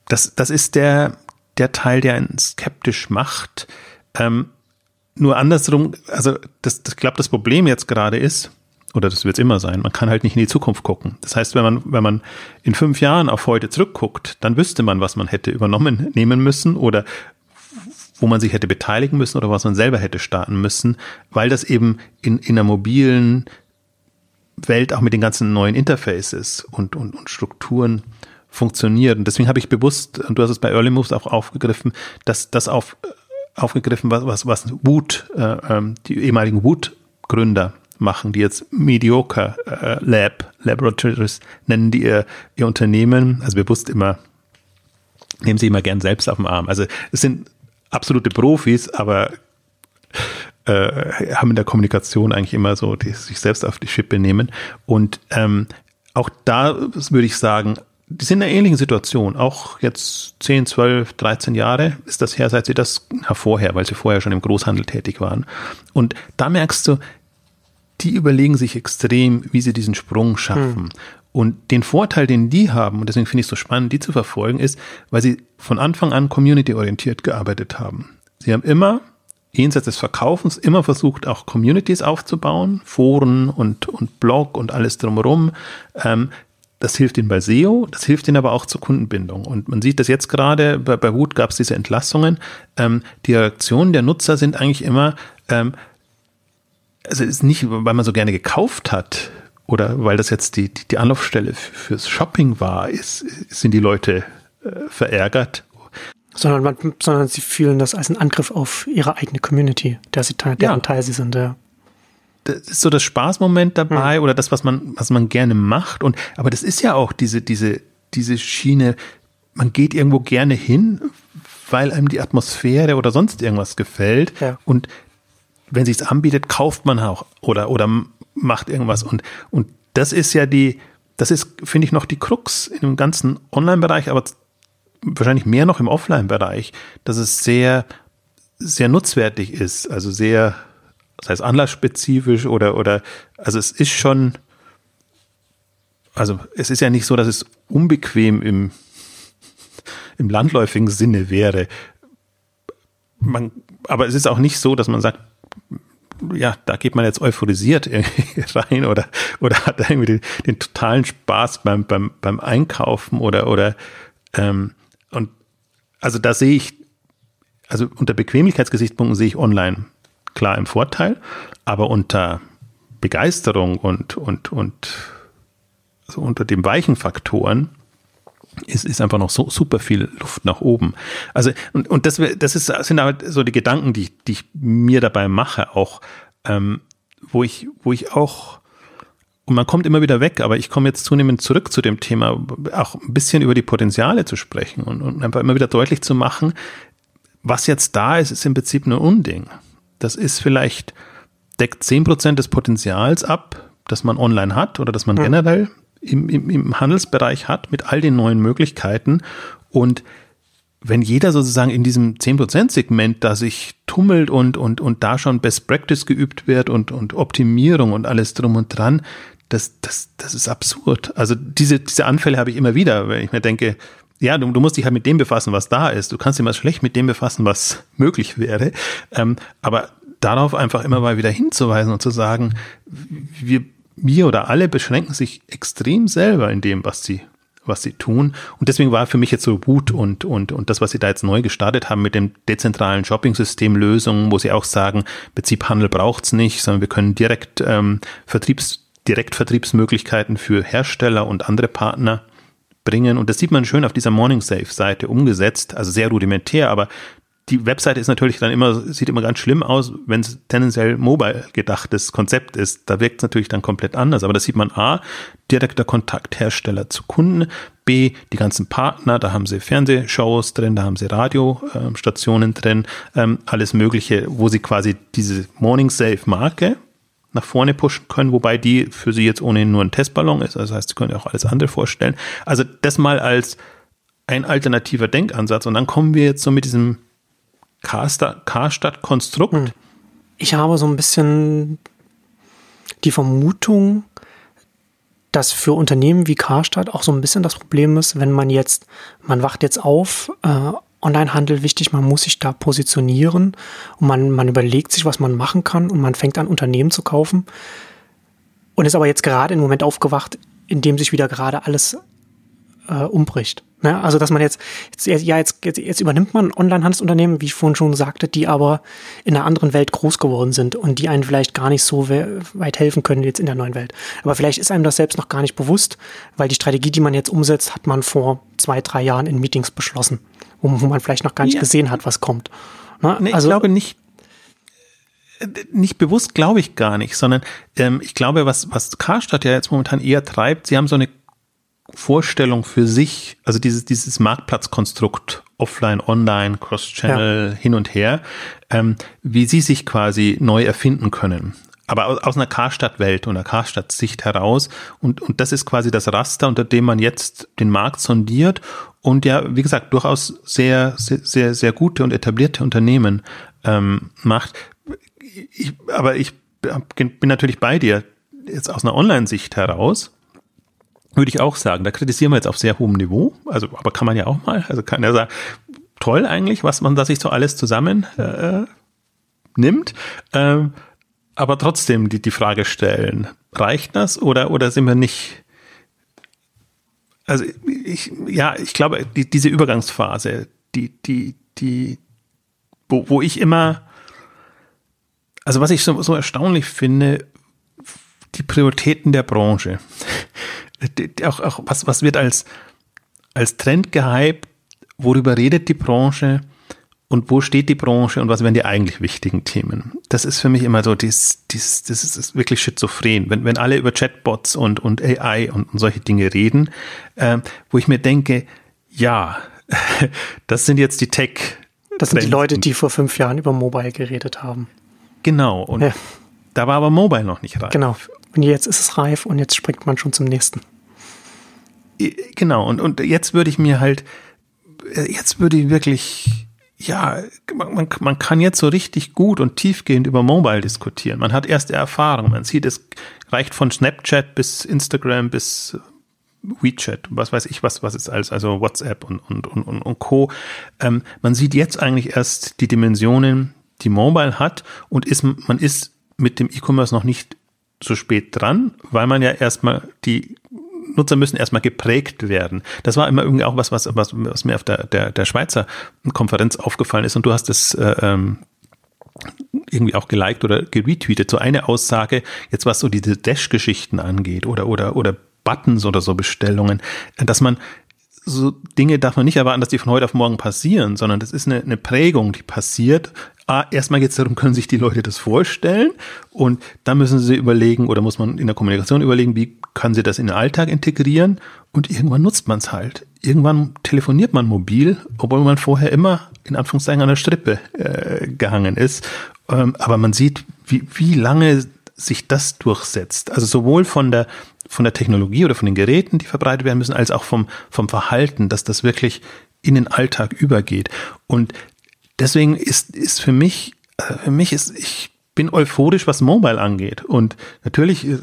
B: das, das ist der, der Teil, der einen skeptisch macht. Ähm, nur andersrum, also das, das, glaube, das Problem jetzt gerade ist, oder das wird es immer sein, man kann halt nicht in die Zukunft gucken. Das heißt, wenn man, wenn man in fünf Jahren auf heute zurückguckt, dann wüsste man, was man hätte übernommen nehmen müssen oder wo man sich hätte beteiligen müssen oder was man selber hätte starten müssen, weil das eben in, in einer mobilen Welt auch mit den ganzen neuen Interfaces und, und, und Strukturen funktioniert. Und deswegen habe ich bewusst, und du hast es bei Early Moves auch aufgegriffen, dass das auf aufgegriffen, was, was, was Wood, äh, ähm, die ehemaligen Wood-Gründer machen, die jetzt Mediocre äh, Lab, Laboratories nennen die ihr, ihr Unternehmen, also bewusst immer, nehmen sie immer gern selbst auf den Arm. Also es sind absolute Profis, aber äh, haben in der Kommunikation eigentlich immer so die, sich selbst auf die Schippe nehmen. Und ähm, auch da würde ich sagen, die sind in einer ähnlichen Situation. Auch jetzt 10, 12, 13 Jahre ist das her, seit sie das hervorher, weil sie vorher schon im Großhandel tätig waren. Und da merkst du, die überlegen sich extrem, wie sie diesen Sprung schaffen. Hm. Und den Vorteil, den die haben, und deswegen finde ich es so spannend, die zu verfolgen, ist, weil sie von Anfang an community-orientiert gearbeitet haben. Sie haben immer jenseits des Verkaufens immer versucht, auch Communities aufzubauen, Foren und, und Blog und alles drumherum. Ähm, das hilft ihnen bei SEO, das hilft ihnen aber auch zur Kundenbindung. Und man sieht das jetzt gerade, bei, bei Wut gab es diese Entlassungen. Ähm, die Reaktionen der Nutzer sind eigentlich immer, ähm, also ist nicht, weil man so gerne gekauft hat oder weil das jetzt die, die, die Anlaufstelle fürs Shopping war, ist, sind die Leute äh, verärgert.
A: Sondern, man, sondern sie fühlen das als einen Angriff auf ihre eigene Community, der sie, deren ja. Teil sie sind. Ja.
B: Das ist so das Spaßmoment dabei mhm. oder das, was man, was man gerne macht. Und, aber das ist ja auch diese, diese, diese Schiene, man geht irgendwo gerne hin, weil einem die Atmosphäre oder sonst irgendwas gefällt. Ja. Und wenn sich's anbietet, kauft man auch oder, oder macht irgendwas. Und, und das ist ja die, das ist, finde ich, noch die Krux in dem ganzen Online-Bereich, aber wahrscheinlich mehr noch im Offline-Bereich, dass es sehr, sehr nutzwertig ist, also sehr, das heißt anlassspezifisch oder, oder, also es ist schon, also es ist ja nicht so, dass es unbequem im, im landläufigen Sinne wäre. Man, aber es ist auch nicht so, dass man sagt, ja, da geht man jetzt euphorisiert rein oder, oder hat irgendwie den, den totalen Spaß beim, beim, beim Einkaufen oder, oder, ähm, und also da sehe ich, also unter Bequemlichkeitsgesichtspunkten sehe ich online klar im Vorteil, aber unter Begeisterung und, und, und, also unter den weichen Faktoren ist, ist einfach noch so super viel Luft nach oben. Also, und, und das, das ist, sind halt so die Gedanken, die, die ich mir dabei mache, auch, ähm, wo ich, wo ich auch, und man kommt immer wieder weg, aber ich komme jetzt zunehmend zurück zu dem Thema, auch ein bisschen über die Potenziale zu sprechen und, und einfach immer wieder deutlich zu machen, was jetzt da ist, ist im Prinzip nur Unding. Das ist vielleicht, deckt zehn Prozent des Potenzials ab, das man online hat oder das man ja. generell im, im, im Handelsbereich hat mit all den neuen Möglichkeiten. Und wenn jeder sozusagen in diesem 10%-Segment da sich tummelt und, und, und da schon Best Practice geübt wird und, und Optimierung und alles drum und dran, das, das, das ist absurd. Also diese, diese Anfälle habe ich immer wieder, wenn ich mir denke, ja, du, du musst dich halt mit dem befassen, was da ist. Du kannst dich mal schlecht mit dem befassen, was möglich wäre. Ähm, aber darauf einfach immer mal wieder hinzuweisen und zu sagen, wir wir oder alle beschränken sich extrem selber in dem, was sie was sie tun. Und deswegen war für mich jetzt so Wut und, und, und das, was sie da jetzt neu gestartet haben mit dem dezentralen Shopping-System Lösungen, wo sie auch sagen, Betriebhandel braucht's nicht, sondern wir können direkt ähm, Vertriebs, Direktvertriebsmöglichkeiten für Hersteller und andere Partner bringen. Und das sieht man schön auf dieser Morning Safe Seite umgesetzt, also sehr rudimentär, aber die Webseite ist natürlich dann immer, sieht immer ganz schlimm aus, wenn es tendenziell mobile gedachtes Konzept ist. Da wirkt es natürlich dann komplett anders. Aber das sieht man A, direkter Kontakthersteller zu Kunden, B, die ganzen Partner, da haben sie Fernsehshows drin, da haben sie Radiostationen drin, ähm, alles Mögliche, wo sie quasi diese Morning Safe Marke nach vorne pushen können, wobei die für sie jetzt ohnehin nur ein Testballon ist. Das heißt, sie können auch alles andere vorstellen. Also das mal als ein alternativer Denkansatz. Und dann kommen wir jetzt so mit diesem Karstadt-Konstrukt? Hm.
A: Ich habe so ein bisschen die Vermutung, dass für Unternehmen wie Karstadt auch so ein bisschen das Problem ist, wenn man jetzt, man wacht jetzt auf, äh, Onlinehandel wichtig, man muss sich da positionieren und man, man überlegt sich, was man machen kann und man fängt an, Unternehmen zu kaufen und ist aber jetzt gerade im Moment aufgewacht, in dem sich wieder gerade alles äh, umbricht. Ne? Also dass man jetzt, jetzt ja jetzt, jetzt, jetzt übernimmt man Online-Handelsunternehmen, wie ich vorhin schon sagte, die aber in einer anderen Welt groß geworden sind und die einen vielleicht gar nicht so weit helfen können jetzt in der neuen Welt. Aber vielleicht ist einem das selbst noch gar nicht bewusst, weil die Strategie, die man jetzt umsetzt, hat man vor zwei, drei Jahren in Meetings beschlossen, wo, wo man vielleicht noch gar nicht ja. gesehen hat, was kommt.
B: Ne? Nee, also, ich glaube nicht, nicht bewusst glaube ich gar nicht, sondern ähm, ich glaube, was, was Karstadt ja jetzt momentan eher treibt, sie haben so eine Vorstellung für sich, also dieses, dieses Marktplatzkonstrukt offline, online, Cross-Channel, ja. hin und her, ähm, wie sie sich quasi neu erfinden können. Aber aus, aus einer Karstadt-Welt und einer Karstadt-Sicht heraus. Und, und das ist quasi das Raster, unter dem man jetzt den Markt sondiert und ja, wie gesagt, durchaus sehr, sehr, sehr, sehr gute und etablierte Unternehmen ähm, macht. Ich, aber ich bin natürlich bei dir, jetzt aus einer Online-Sicht heraus würde ich auch sagen. Da kritisieren wir jetzt auf sehr hohem Niveau. Also, aber kann man ja auch mal. Also kann ja sagen, toll eigentlich, was man da sich so alles zusammen äh, nimmt. Ähm, aber trotzdem die, die Frage stellen, reicht das oder, oder sind wir nicht? Also ich, ja, ich glaube, die, diese Übergangsphase, die, die, die, wo, wo ich immer, also was ich so, so erstaunlich finde, die Prioritäten der Branche. Auch, auch was, was wird als, als Trend gehypt, worüber redet die Branche und wo steht die Branche und was wären die eigentlich wichtigen Themen? Das ist für mich immer so, dies, dies, das ist wirklich schizophren. Wenn, wenn alle über Chatbots und, und AI und, und solche Dinge reden, äh, wo ich mir denke, ja, das sind jetzt die Tech.
A: Das sind die Leute, die vor fünf Jahren über Mobile geredet haben.
B: Genau. Und ja. da war aber Mobile noch nicht reif.
A: Genau. Und jetzt ist es reif und jetzt springt man schon zum nächsten.
B: Genau. Und, und jetzt würde ich mir halt, äh, jetzt würde ich wirklich ja, man, man kann jetzt so richtig gut und tiefgehend über Mobile diskutieren. Man hat erste Erfahrung. Man sieht, es reicht von Snapchat bis Instagram bis WeChat, was weiß ich, was, was ist alles, also WhatsApp und, und, und, und Co. Ähm, man sieht jetzt eigentlich erst die Dimensionen, die Mobile hat und ist, man ist mit dem E-Commerce noch nicht so spät dran, weil man ja erstmal die Nutzer müssen erstmal geprägt werden. Das war immer irgendwie auch was, was, was, was mir auf der, der, der Schweizer Konferenz aufgefallen ist. Und du hast es äh, ähm, irgendwie auch geliked oder geretweetet. So eine Aussage, jetzt was so diese Dash-Geschichten angeht oder, oder, oder Buttons oder so Bestellungen, dass man so Dinge darf man nicht erwarten, dass die von heute auf morgen passieren, sondern das ist eine, eine Prägung, die passiert. Ah, erstmal geht es darum, können sich die Leute das vorstellen und dann müssen sie überlegen oder muss man in der Kommunikation überlegen, wie können sie das in den Alltag integrieren und irgendwann nutzt man es halt. Irgendwann telefoniert man mobil, obwohl man vorher immer in Anführungszeichen an der Strippe äh, gehangen ist. Ähm, aber man sieht, wie, wie lange sich das durchsetzt. Also sowohl von der von der Technologie oder von den Geräten, die verbreitet werden müssen, als auch vom, vom Verhalten, dass das wirklich in den Alltag übergeht. Und deswegen ist, ist für mich, äh, für mich ist, ich bin euphorisch, was Mobile angeht. Und natürlich äh,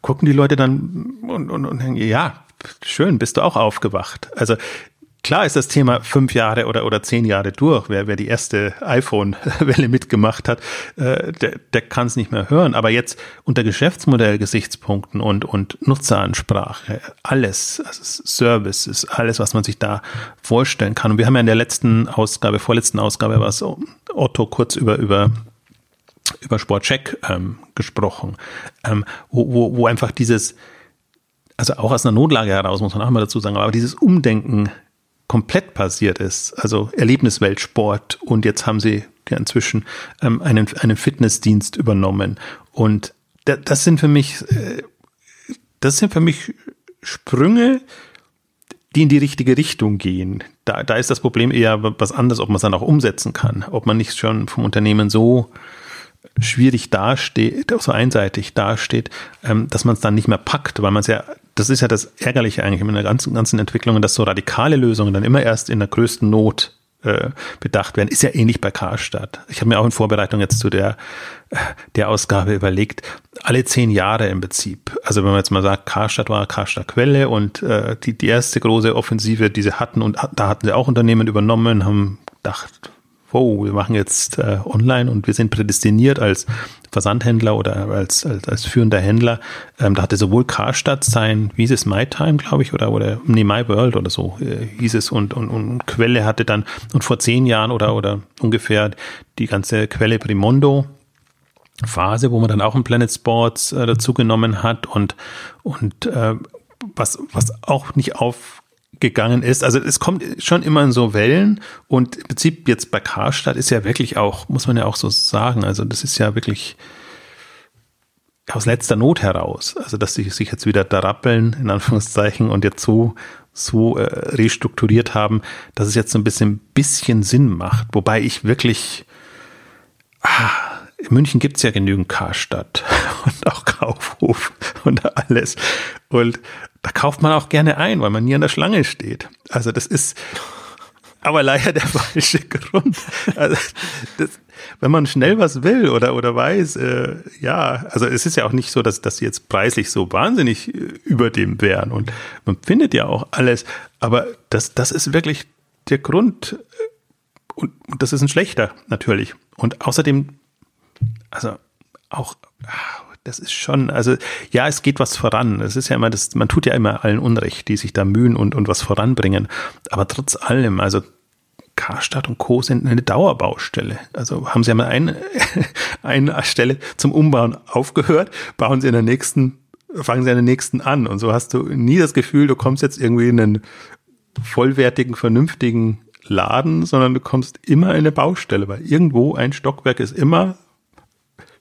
B: gucken die Leute dann und, und, und denken, ja, schön, bist du auch aufgewacht. Also Klar ist das Thema fünf Jahre oder, oder zehn Jahre durch. Wer, wer die erste iPhone-Welle mitgemacht hat, äh, der, der kann es nicht mehr hören. Aber jetzt unter Geschäftsmodellgesichtspunkten und, und Nutzeransprache, alles, also Service ist alles, was man sich da vorstellen kann. Und wir haben ja in der letzten Ausgabe, vorletzten Ausgabe, was Otto kurz über, über über Sportcheck ähm, gesprochen, ähm, wo, wo, wo einfach dieses, also auch aus einer Notlage heraus, muss man auch mal dazu sagen, aber dieses Umdenken komplett passiert ist, also Erlebnisweltsport und jetzt haben sie inzwischen ähm, einen, einen Fitnessdienst übernommen. Und da, das sind für mich, äh, das sind für mich Sprünge, die in die richtige Richtung gehen. Da, da ist das Problem eher was anderes, ob man es dann auch umsetzen kann, ob man nicht schon vom Unternehmen so schwierig dasteht, so einseitig dasteht, ähm, dass man es dann nicht mehr packt, weil man es ja das ist ja das Ärgerliche eigentlich in der ganzen, ganzen Entwicklung, dass so radikale Lösungen dann immer erst in der größten Not äh, bedacht werden. Ist ja ähnlich bei Karstadt. Ich habe mir auch in Vorbereitung jetzt zu der, der Ausgabe überlegt, alle zehn Jahre im Prinzip. Also wenn man jetzt mal sagt, Karstadt war Karstadt Quelle und äh, die, die erste große Offensive, die sie hatten, und da hatten sie auch Unternehmen übernommen, haben gedacht, wow, wir machen jetzt äh, online und wir sind prädestiniert als Versandhändler oder als, als, als führender Händler. Ähm, da hatte sowohl Karstadt sein, wie hieß es, MyTime, glaube ich, oder, oder nee, MyWorld oder so äh, hieß es und, und, und Quelle hatte dann, und vor zehn Jahren oder, oder ungefähr die ganze Quelle Primondo, Phase, wo man dann auch ein Planet Sports äh, dazu genommen hat und, und äh, was, was auch nicht auf gegangen ist. Also es kommt schon immer in so Wellen und im Prinzip jetzt bei Karstadt ist ja wirklich auch, muss man ja auch so sagen, also das ist ja wirklich aus letzter Not heraus. Also dass sie sich jetzt wieder da rappeln, in Anführungszeichen, und jetzt so, so äh, restrukturiert haben, dass es jetzt so ein bisschen, bisschen Sinn macht. Wobei ich wirklich, ah, in München gibt's ja genügend Karstadt und auch Kaufhof und alles. Und da kauft man auch gerne ein, weil man nie an der Schlange steht. Also das ist aber leider der falsche Grund. Also das, wenn man schnell was will oder, oder weiß, äh, ja, also es ist ja auch nicht so, dass, dass sie jetzt preislich so wahnsinnig äh, über dem wären und man findet ja auch alles, aber das, das ist wirklich der Grund und, und das ist ein schlechter natürlich. Und außerdem, also auch, ah, das ist schon, also ja, es geht was voran. Es ist ja immer das, man tut ja immer allen Unrecht, die sich da mühen und, und was voranbringen. Aber trotz allem, also Karstadt und Co. sind eine Dauerbaustelle. Also haben sie einmal eine, eine Stelle zum Umbauen aufgehört, bauen sie in der nächsten, fangen sie in der nächsten an. Und so hast du nie das Gefühl, du kommst jetzt irgendwie in einen vollwertigen, vernünftigen Laden, sondern du kommst immer in eine Baustelle, weil irgendwo ein Stockwerk ist immer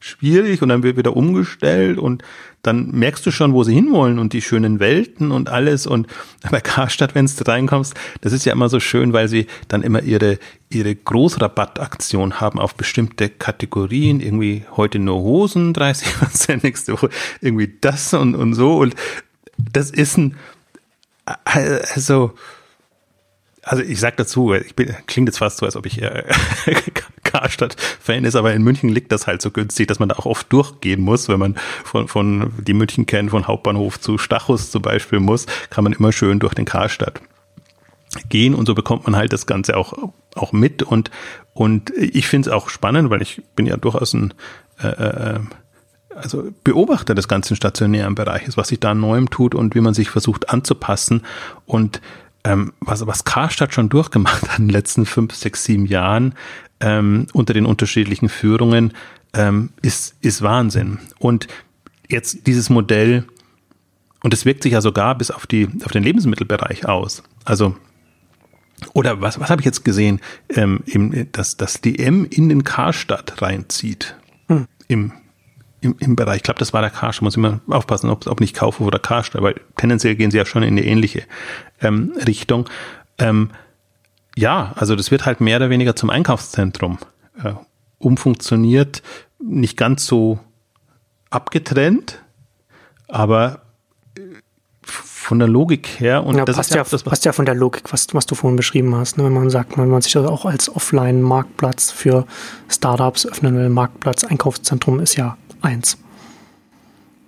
B: schwierig und dann wird wieder umgestellt und dann merkst du schon, wo sie hinwollen und die schönen Welten und alles. Und bei Karstadt, wenn du reinkommst, das ist ja immer so schön, weil sie dann immer ihre, ihre Großrabattaktion haben auf bestimmte Kategorien, irgendwie heute nur Hosen, 30 Prozent, nächste Woche irgendwie das und, und so. Und das ist ein, also, also ich sag dazu, ich bin, klingt jetzt fast so, als ob ich äh, Karstadt-Fan ist, aber in München liegt das halt so günstig, dass man da auch oft durchgehen muss. Wenn man von, von die München kennt, von Hauptbahnhof zu Stachus zum Beispiel muss, kann man immer schön durch den Karstadt gehen und so bekommt man halt das Ganze auch, auch mit und, und ich finde es auch spannend, weil ich bin ja durchaus ein äh, äh, also Beobachter des ganzen stationären Bereiches, was sich da neuem tut und wie man sich versucht anzupassen und ähm, was, was Karstadt schon durchgemacht hat in den letzten fünf, sechs, sieben Jahren ähm, unter den unterschiedlichen Führungen, ähm, ist, ist Wahnsinn. Und jetzt dieses Modell, und es wirkt sich ja sogar bis auf, die, auf den Lebensmittelbereich aus. Also, oder was, was habe ich jetzt gesehen, ähm, im, dass das DM in den Karstadt reinzieht. Hm. Im im, im Bereich, ich glaube, das war der Karstadt, muss immer aufpassen, ob, ob nicht Kaufhof oder Karstadt, weil tendenziell gehen sie ja schon in eine ähnliche ähm, Richtung. Ähm, ja, also das wird halt mehr oder weniger zum Einkaufszentrum äh, umfunktioniert, nicht ganz so abgetrennt, aber äh, von der Logik her
A: und ja, das passt ja, das, passt ja von der Logik, was, was du vorhin beschrieben hast. Ne? Wenn man sagt, man, man sich das auch als Offline-Marktplatz für Startups öffnen will, Marktplatz, Einkaufszentrum ist ja eins.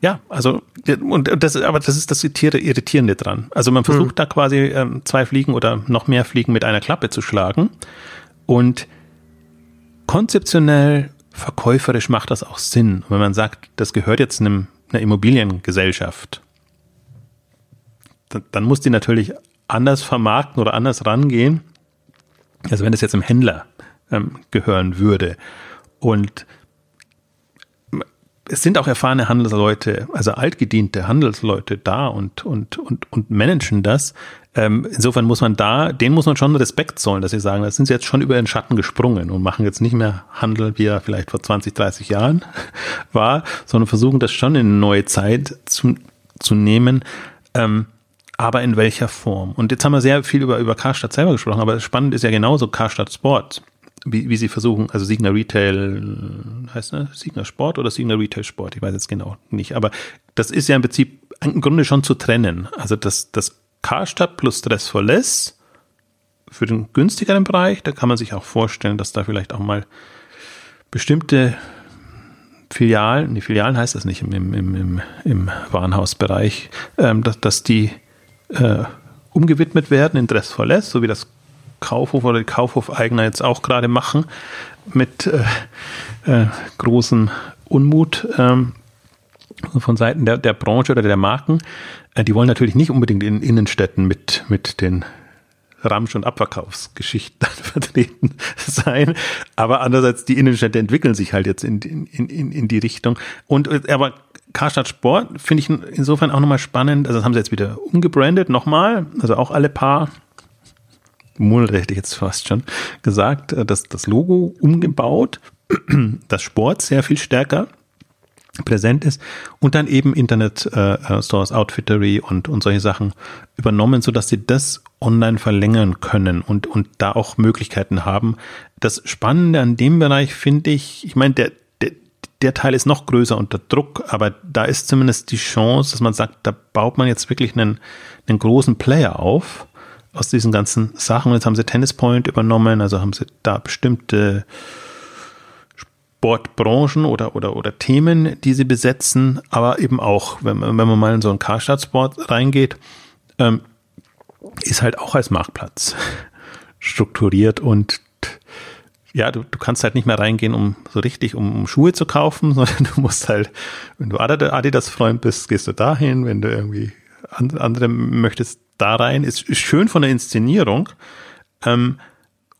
B: Ja, also und das, aber das ist das Irritierende dran. Also man versucht mhm. da quasi ähm, zwei Fliegen oder noch mehr Fliegen mit einer Klappe zu schlagen und konzeptionell, verkäuferisch macht das auch Sinn. wenn man sagt, das gehört jetzt einem, einer Immobiliengesellschaft, dann, dann muss die natürlich anders vermarkten oder anders rangehen, als wenn das jetzt einem Händler ähm, gehören würde. Und es sind auch erfahrene Handelsleute, also altgediente Handelsleute da und, und, und, und managen das. Ähm, insofern muss man da, denen muss man schon Respekt zollen, dass sie sagen, das sind sie jetzt schon über den Schatten gesprungen und machen jetzt nicht mehr Handel, wie er vielleicht vor 20, 30 Jahren war, sondern versuchen das schon in eine neue Zeit zu, zu nehmen. Ähm, aber in welcher Form? Und jetzt haben wir sehr viel über, über Karstadt selber gesprochen, aber spannend ist ja genauso Karstadt Sport wie, wie sie versuchen, also Signer Retail, heißt ne, Signer Sport oder Signer Retail Sport, ich weiß jetzt genau nicht, aber das ist ja im Prinzip im Grunde schon zu trennen. Also das, das Karstadt plus Dress for Less für den günstigeren Bereich, da kann man sich auch vorstellen, dass da vielleicht auch mal bestimmte Filialen, die Filialen heißt das nicht im, im, im, im Warenhausbereich, ähm, dass, dass die äh, umgewidmet werden in Dress for Less, so wie das Kaufhof oder die Kaufhofeigner jetzt auch gerade machen, mit äh, äh, großem Unmut ähm, von Seiten der, der Branche oder der Marken. Äh, die wollen natürlich nicht unbedingt in Innenstädten mit, mit den Ramsch- und Abverkaufsgeschichten vertreten sein. Aber andererseits, die Innenstädte entwickeln sich halt jetzt in, in, in, in die Richtung. Und äh, aber Karstadt Sport finde ich insofern auch nochmal spannend. Also das haben sie jetzt wieder umgebrandet, nochmal. Also auch alle paar Monate hätte ich jetzt fast schon gesagt, äh, dass das Logo umgebaut, das Sport sehr viel stärker präsent ist und dann eben Internet äh, äh, Stores, Outfittery und, und solche Sachen übernommen, so dass sie das online verlängern können und, und da auch Möglichkeiten haben. Das Spannende an dem Bereich finde ich, ich meine, der, der, der Teil ist noch größer unter Druck, aber da ist zumindest die Chance, dass man sagt, da baut man jetzt wirklich einen, einen großen Player auf aus diesen ganzen Sachen. Jetzt haben sie Tennis Point übernommen, also haben sie da bestimmte Sportbranchen oder, oder, oder Themen, die sie besetzen, aber eben auch, wenn man, wenn man mal in so einen Karstadt-Sport reingeht, ähm, ist halt auch als Marktplatz strukturiert und ja, du, du kannst halt nicht mehr reingehen, um so richtig, um, um Schuhe zu kaufen, sondern du musst halt, wenn du Adidas-Freund bist, gehst du dahin, wenn du irgendwie andere möchtest, da rein. Ist, schön von der Inszenierung. Ähm,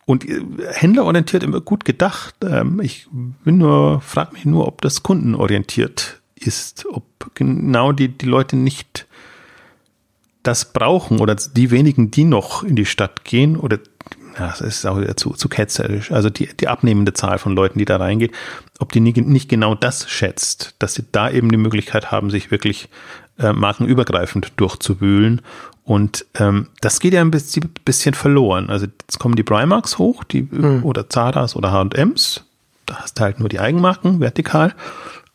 B: und äh, händlerorientiert immer gut gedacht. Ähm, ich bin nur, frage mich nur, ob das kundenorientiert ist, ob genau die, die Leute nicht das brauchen oder die wenigen, die noch in die Stadt gehen oder ja, das ist auch wieder zu, zu ketzerisch. Also die, die abnehmende Zahl von Leuten, die da reingeht, ob die nicht genau das schätzt, dass sie da eben die Möglichkeit haben, sich wirklich äh, markenübergreifend durchzuwühlen. Und ähm, das geht ja ein bisschen, verloren. Also jetzt kommen die Primarks hoch, die mhm. oder Zaras oder H&Ms. Da hast du halt nur die Eigenmarken vertikal.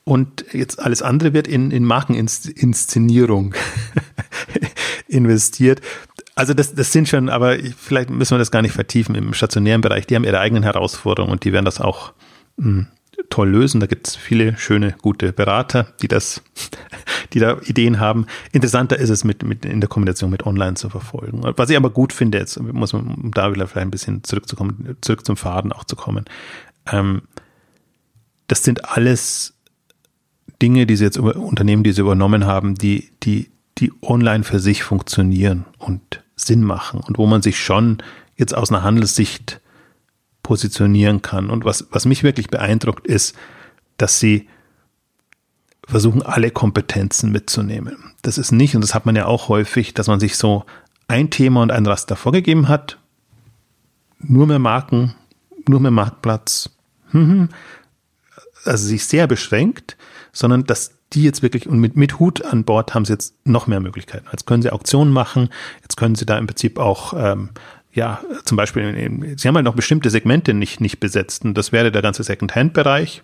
B: Und jetzt alles andere wird in, in Markeninszenierung investiert. Also das, das sind schon, aber vielleicht müssen wir das gar nicht vertiefen im stationären Bereich. Die haben ihre eigenen Herausforderungen und die werden das auch mh, hm, toll lösen. Da gibt es viele schöne, gute Berater, die das, die da Ideen haben. Interessanter ist es mit, mit in der Kombination mit Online zu verfolgen. Was ich aber gut finde, jetzt muss man, um da wieder vielleicht ein bisschen zurückzukommen, zurück zum Faden auch zu kommen. Ähm, das sind alles Dinge, die sie jetzt über Unternehmen, die sie übernommen haben, die, die, die online für sich funktionieren und Sinn machen und wo man sich schon jetzt aus einer Handelssicht positionieren kann. Und was, was mich wirklich beeindruckt ist, dass sie versuchen, alle Kompetenzen mitzunehmen. Das ist nicht, und das hat man ja auch häufig, dass man sich so ein Thema und ein Raster vorgegeben hat, nur mehr Marken, nur mehr Marktplatz, hm, hm. also sich sehr beschränkt, sondern dass die jetzt wirklich, und mit, mit Hut an Bord haben sie jetzt noch mehr Möglichkeiten. Jetzt können sie Auktionen machen, jetzt können sie da im Prinzip auch, ähm, ja, zum Beispiel, sie haben halt noch bestimmte Segmente nicht, nicht besetzt und das wäre der ganze Second-Hand-Bereich.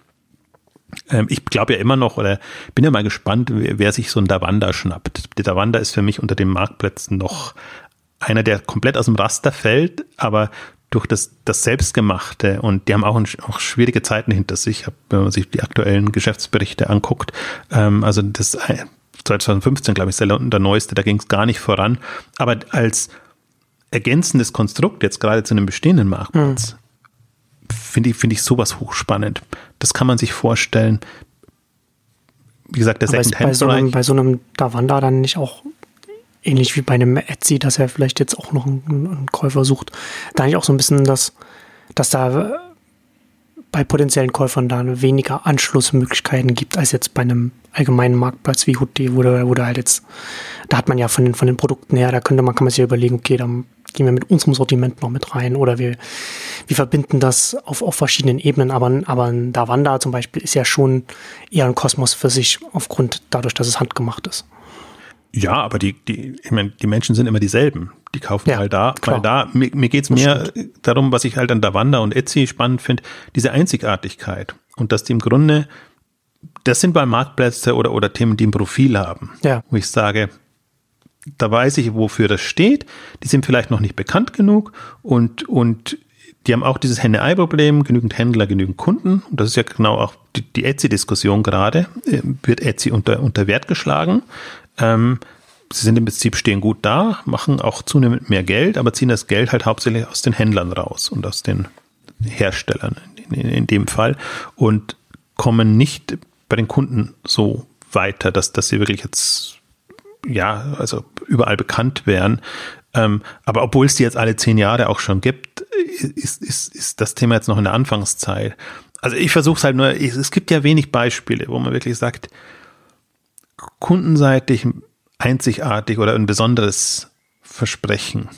B: Ähm, ich glaube ja immer noch, oder bin ja mal gespannt, wer, sich so ein Davanda schnappt. Der Davanda ist für mich unter den Marktplätzen noch einer, der komplett aus dem Raster fällt, aber durch das, das Selbstgemachte und die haben auch, ein, auch schwierige Zeiten hinter sich, wenn man sich die aktuellen Geschäftsberichte anguckt. Ähm, also das 2015, glaube ich, ist der neueste, da ging es gar nicht voran. Aber als ergänzendes Konstrukt jetzt gerade zu einem bestehenden Marktplatz, mhm. finde ich, finde ich sowas hochspannend. Das kann man sich vorstellen. Wie gesagt, der
A: Second Hand bei so einem, bei so einem Davanda dann nicht auch ähnlich wie bei einem Etsy, dass er vielleicht jetzt auch noch einen, einen Käufer sucht, da eigentlich auch so ein bisschen, dass, dass da bei potenziellen Käufern da weniger Anschlussmöglichkeiten gibt, als jetzt bei einem allgemeinen Marktplatz wie Hoodie, wo wo du halt jetzt, da hat man ja von den, von den Produkten her, da könnte man, kann man sich ja überlegen, okay, dann gehen wir mit unserem Sortiment noch mit rein oder wir, wir verbinden das auf, auf verschiedenen Ebenen, aber, aber ein Davanda zum Beispiel ist ja schon eher ein Kosmos für sich, aufgrund dadurch, dass es handgemacht ist.
B: Ja, aber die, die, ich meine, die Menschen sind immer dieselben. Die kaufen ja, halt da, klar. weil da, mir, mir geht's mehr darum, was ich halt an Davanda und Etsy spannend finde, diese Einzigartigkeit. Und dass die im Grunde, das sind bei Marktplätze oder, oder Themen, die ein Profil haben. Ja. Wo ich sage, da weiß ich, wofür das steht. Die sind vielleicht noch nicht bekannt genug und, und die haben auch dieses Henne-Ei-Problem, genügend Händler, genügend Kunden. Und das ist ja genau auch die, die Etsy-Diskussion gerade. Äh, wird Etsy unter, unter Wert geschlagen? Ähm, sie sind im Prinzip stehen gut da, machen auch zunehmend mehr Geld, aber ziehen das Geld halt hauptsächlich aus den Händlern raus und aus den Herstellern in, in, in dem Fall und kommen nicht bei den Kunden so weiter, dass, dass sie wirklich jetzt ja, also überall bekannt wären. Ähm, aber obwohl es die jetzt alle zehn Jahre auch schon gibt, ist, ist, ist das Thema jetzt noch in der Anfangszeit. Also ich versuche es halt nur, es gibt ja wenig Beispiele, wo man wirklich sagt, kundenseitig einzigartig oder ein besonderes Versprechen.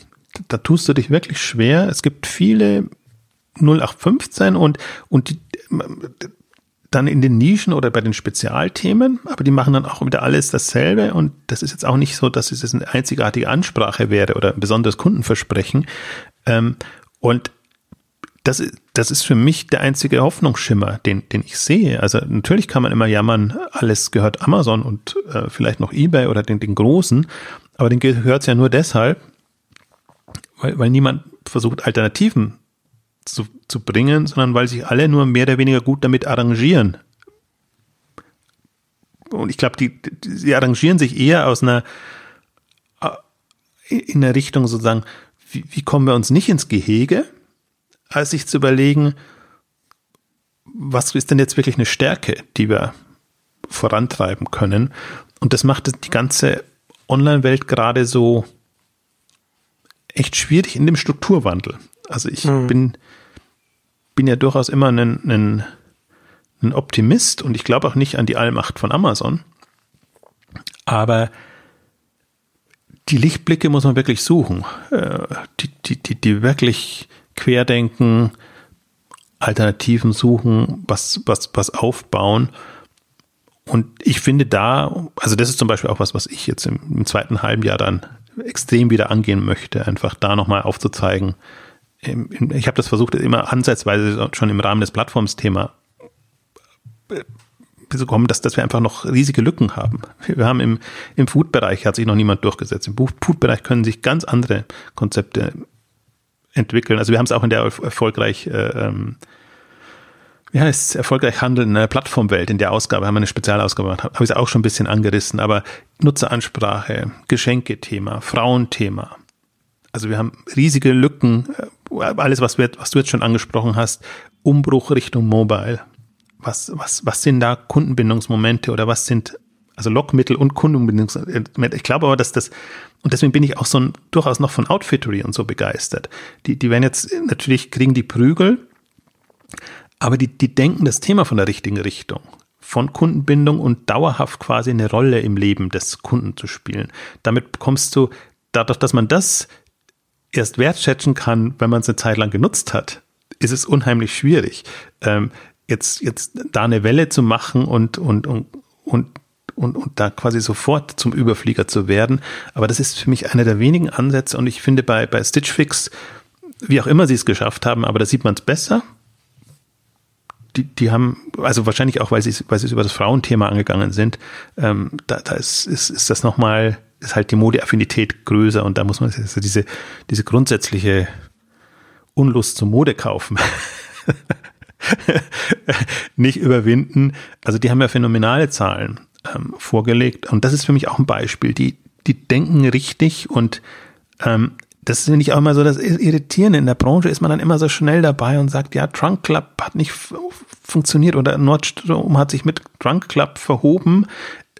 B: Da tust du dich wirklich schwer. Es gibt viele 0815 und, und die, dann in den Nischen oder bei den Spezialthemen, aber die machen dann auch wieder alles dasselbe und das ist jetzt auch nicht so, dass es eine einzigartige Ansprache wäre oder ein besonderes Kundenversprechen. Ähm, und das, das ist für mich der einzige Hoffnungsschimmer, den, den ich sehe. Also natürlich kann man immer jammern, alles gehört Amazon und äh, vielleicht noch eBay oder den, den Großen, aber den gehört es ja nur deshalb, weil, weil niemand versucht, Alternativen zu, zu bringen, sondern weil sich alle nur mehr oder weniger gut damit arrangieren. Und ich glaube, die, die, sie arrangieren sich eher aus einer in der Richtung sozusagen, wie, wie kommen wir uns nicht ins Gehege? als sich zu überlegen, was ist denn jetzt wirklich eine Stärke, die wir vorantreiben können. Und das macht die ganze Online-Welt gerade so echt schwierig in dem Strukturwandel. Also ich mhm. bin, bin ja durchaus immer ein, ein, ein Optimist und ich glaube auch nicht an die Allmacht von Amazon. Aber die Lichtblicke muss man wirklich suchen, äh, die, die, die, die wirklich querdenken, Alternativen suchen, was, was, was aufbauen. Und ich finde da, also das ist zum Beispiel auch was, was ich jetzt im, im zweiten halben Jahr dann extrem wieder angehen möchte, einfach da nochmal aufzuzeigen. Ich habe das versucht, immer ansatzweise schon im Rahmen des Plattformsthema äh, zu kommen, dass, dass wir einfach noch riesige Lücken haben. Wir haben im, im Food-Bereich hat sich noch niemand durchgesetzt. Im Food-Bereich können sich ganz andere Konzepte entwickeln. Also wir haben es auch in der erfolgreich, äh, ähm, heißt es, erfolgreich handelnde Plattformwelt in der Ausgabe, haben wir eine Spezialausgabe gemacht, habe ich es auch schon ein bisschen angerissen, aber Nutzeransprache, Geschenkethema, Frauenthema. Also wir haben riesige Lücken, äh, alles, was, wir, was du jetzt schon angesprochen hast, Umbruch Richtung Mobile. Was, was, was sind da Kundenbindungsmomente oder was sind also Lockmittel und Kundenbindungsmomente? Ich glaube aber, dass das, und deswegen bin ich auch so ein, durchaus noch von Outfittery und so begeistert. Die, die werden jetzt, natürlich kriegen die Prügel, aber die, die denken das Thema von der richtigen Richtung. Von Kundenbindung und dauerhaft quasi eine Rolle im Leben des Kunden zu spielen. Damit bekommst du, dadurch, dass man das erst wertschätzen kann, wenn man es eine Zeit lang genutzt hat, ist es unheimlich schwierig. Ähm, jetzt, jetzt da eine Welle zu machen und, und, und, und und, und da quasi sofort zum Überflieger zu werden. Aber das ist für mich einer der wenigen Ansätze und ich finde bei, bei Stitch Fix, wie auch immer sie es geschafft haben, aber da sieht man es besser. Die, die haben, also wahrscheinlich auch, weil sie, weil sie über das Frauenthema angegangen sind, ähm, da, da ist, ist, ist das nochmal, ist halt die Modeaffinität größer und da muss man also diese, diese grundsätzliche Unlust zum Mode kaufen. nicht überwinden. Also die haben ja phänomenale Zahlen ähm, vorgelegt. Und das ist für mich auch ein Beispiel. Die, die denken richtig und ähm, das finde ich auch immer so das Irritierende. In der Branche ist man dann immer so schnell dabei und sagt, ja, Trunk Club hat nicht funktioniert oder Nordstrom hat sich mit Trunk Club verhoben,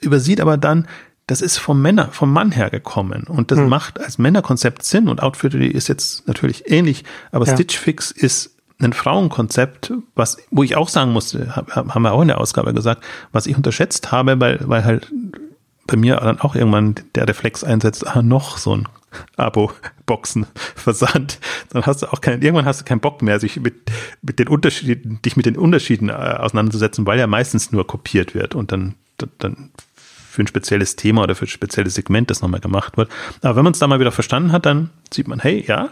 B: übersieht aber dann, das ist vom Männer, vom Mann her gekommen und das hm. macht als Männerkonzept Sinn. Und Outfittery ist jetzt natürlich ähnlich, aber ja. Stitch Fix ist ein Frauenkonzept, was, wo ich auch sagen musste, haben wir auch in der Ausgabe gesagt, was ich unterschätzt habe, weil, weil halt bei mir dann auch irgendwann der Reflex einsetzt, ah, noch so ein Abo-Boxen versandt, dann hast du auch keinen, irgendwann hast du keinen Bock mehr, sich mit, mit den Unterschieden, dich mit den Unterschieden äh, auseinanderzusetzen, weil ja meistens nur kopiert wird. Und dann, dann für ein spezielles Thema oder für ein spezielles Segment das nochmal gemacht wird. Aber wenn man es da mal wieder verstanden hat, dann sieht man, hey, ja,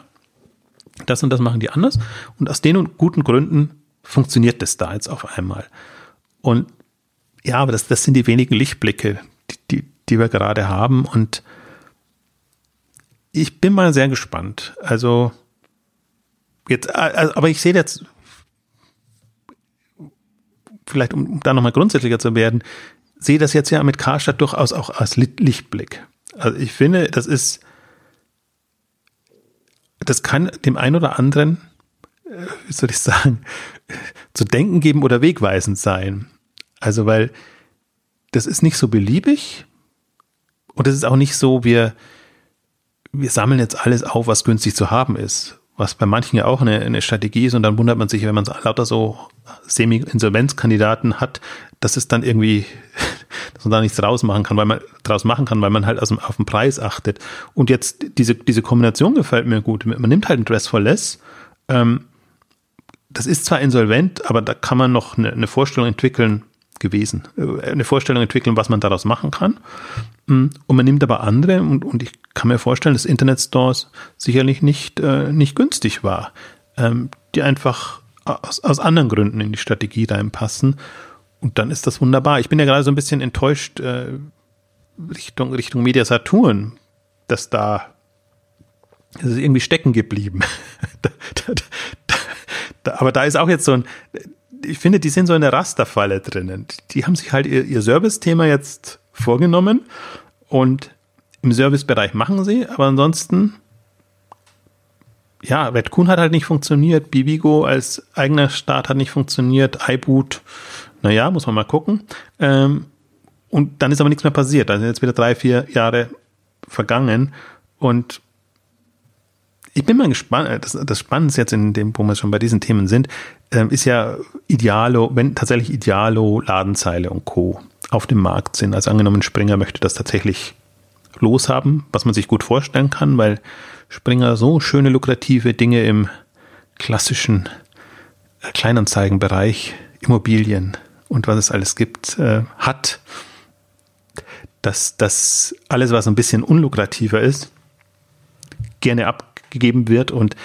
B: das und das machen die anders. Und aus den guten Gründen funktioniert das da jetzt auf einmal. Und ja, aber das, das sind die wenigen Lichtblicke, die, die, die wir gerade haben. Und ich bin mal sehr gespannt. Also, jetzt, also, aber ich sehe jetzt, vielleicht um da nochmal grundsätzlicher zu werden, sehe das jetzt ja mit Karstadt durchaus auch als Lichtblick. Also ich finde, das ist das kann dem einen oder anderen, äh, wie soll ich sagen, zu denken geben oder wegweisend sein. Also, weil das ist nicht so beliebig und es ist auch nicht so, wir, wir sammeln jetzt alles auf, was günstig zu haben ist. Was bei manchen ja auch eine, eine Strategie ist und dann wundert man sich, wenn man lauter so Semi-Insolvenzkandidaten hat, dass es dann irgendwie dass man da nichts draus machen kann, weil man draus machen kann, weil man halt dem, auf den Preis achtet. Und jetzt diese, diese Kombination gefällt mir gut. Man nimmt halt ein Dress for Less. Ähm, das ist zwar insolvent, aber da kann man noch eine, eine Vorstellung entwickeln, gewesen, äh, eine Vorstellung entwickeln, was man daraus machen kann. Mm, und man nimmt aber andere und, und ich kann mir vorstellen, dass Internetstores sicherlich nicht, äh, nicht günstig war, ähm, die einfach aus, aus anderen Gründen in die Strategie reinpassen. Und dann ist das wunderbar. Ich bin ja gerade so ein bisschen enttäuscht äh, Richtung, Richtung Media Saturn, dass da das ist irgendwie stecken geblieben. da, da, da, aber da ist auch jetzt so ein, ich finde, die sind so in der Rasterfalle drinnen. Die haben sich halt ihr, ihr Service-Thema jetzt vorgenommen und im Servicebereich machen sie, aber ansonsten, ja, Redcoon hat halt nicht funktioniert, Bibigo als eigener Start hat nicht funktioniert, iBoot naja, muss man mal gucken. Ähm, und dann ist aber nichts mehr passiert. Da sind jetzt wieder drei, vier Jahre vergangen. Und ich bin mal gespannt, äh, das, das Spannendste jetzt in dem, wo wir schon bei diesen Themen sind, ähm, ist ja Idealo, wenn tatsächlich Idealo, Ladenzeile und Co. auf dem Markt sind. Also angenommen, Springer möchte das tatsächlich loshaben, was man sich gut vorstellen kann, weil Springer so schöne lukrative Dinge im klassischen äh, Kleinanzeigenbereich, Immobilien und was es alles gibt, äh, hat, dass das alles, was ein bisschen unlukrativer ist, gerne abgegeben wird und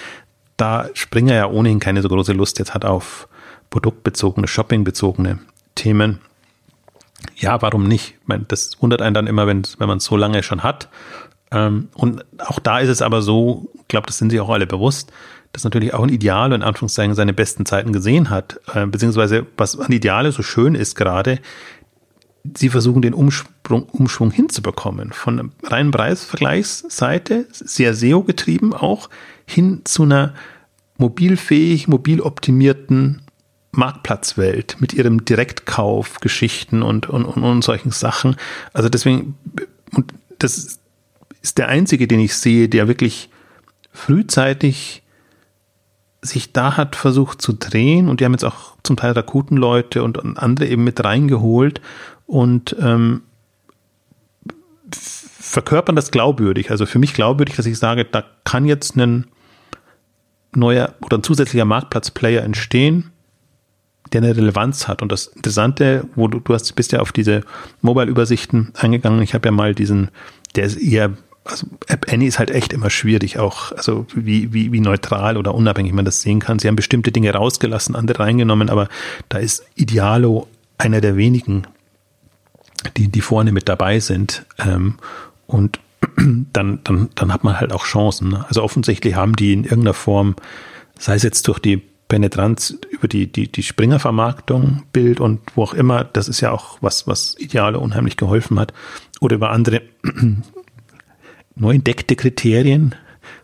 B: da Springer ja ohnehin keine so große Lust jetzt hat auf produktbezogene, shoppingbezogene Themen. Ja, warum nicht? Ich meine, das wundert einen dann immer, wenn, wenn man es so lange schon hat. Ähm, und auch da ist es aber so, ich glaube, das sind sich auch alle bewusst, dass natürlich auch ein Ideal in Anführungszeichen seine besten Zeiten gesehen hat, äh, beziehungsweise was an Ideale so schön ist gerade, sie versuchen den Umsprung, Umschwung hinzubekommen. Von reinen Preisvergleichsseite, sehr SEO-getrieben auch, hin zu einer mobilfähig, mobiloptimierten Marktplatzwelt mit ihrem Direktkauf, Geschichten und, und, und, und solchen Sachen. Also deswegen, und das ist der einzige, den ich sehe, der wirklich frühzeitig sich da hat versucht zu drehen und die haben jetzt auch zum Teil Rakuten-Leute und, und andere eben mit reingeholt und ähm, verkörpern das glaubwürdig. Also für mich glaubwürdig, dass ich sage, da kann jetzt ein neuer oder ein zusätzlicher Marktplatzplayer entstehen, der eine Relevanz hat. Und das Interessante, wo du, du hast, bist ja auf diese Mobile-Übersichten eingegangen. Ich habe ja mal diesen, der ist eher, also App Annie ist halt echt immer schwierig, auch, also wie, wie, wie neutral oder unabhängig man das sehen kann. Sie haben bestimmte Dinge rausgelassen, andere reingenommen, aber da ist Idealo einer der wenigen, die, die vorne mit dabei sind. Ähm, und dann, dann, dann hat man halt auch Chancen. Ne? Also offensichtlich haben die in irgendeiner Form, sei es jetzt durch die Penetranz über die, die, die Springer-Vermarktung, Bild und wo auch immer, das ist ja auch was, was Ideale unheimlich geholfen hat, oder über andere neu entdeckte Kriterien,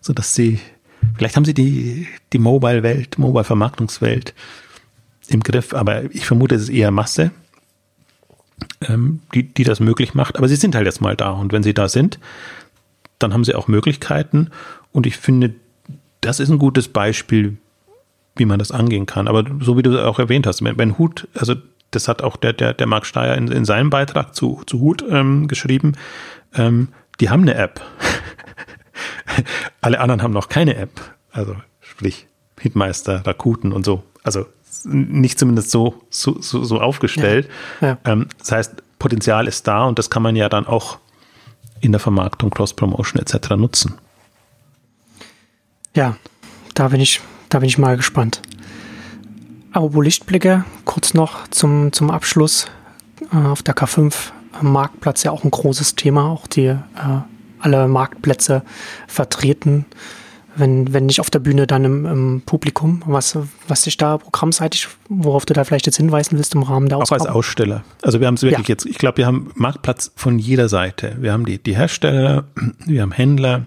B: so dass sie, vielleicht haben sie die, die Mobile-Welt, Mobile-Vermarktungswelt im Griff, aber ich vermute, es ist eher Masse, ähm, die, die das möglich macht. Aber sie sind halt jetzt mal da. Und wenn sie da sind, dann haben sie auch Möglichkeiten. Und ich finde, das ist ein gutes Beispiel, wie man das angehen kann. Aber so wie du auch erwähnt hast, wenn, wenn Hut, also das hat auch der, der, der Marc Steyer in, in seinem Beitrag zu, zu Hut ähm, geschrieben, ähm, die haben eine App. Alle anderen haben noch keine App. Also sprich Hitmeister, Rakuten und so. Also nicht zumindest so, so, so, so aufgestellt. Ja, ja. Ähm, das heißt, Potenzial ist da und das kann man ja dann auch in der Vermarktung, Cross-Promotion etc. nutzen.
A: Ja, da bin ich, da bin ich mal gespannt. Aber wo Lichtblicke, kurz noch zum, zum Abschluss. Äh, auf der K5 Marktplatz ja auch ein großes Thema, auch die äh, alle Marktplätze vertreten wenn, wenn nicht auf der Bühne, dann im, im Publikum, was, was sich da programmseitig, worauf du da vielleicht jetzt hinweisen willst im Rahmen der
B: Ausgabe? Auch als Aussteller. Also wir haben es wirklich ja. jetzt, ich glaube, wir haben Marktplatz von jeder Seite. Wir haben die, die Hersteller, wir haben Händler,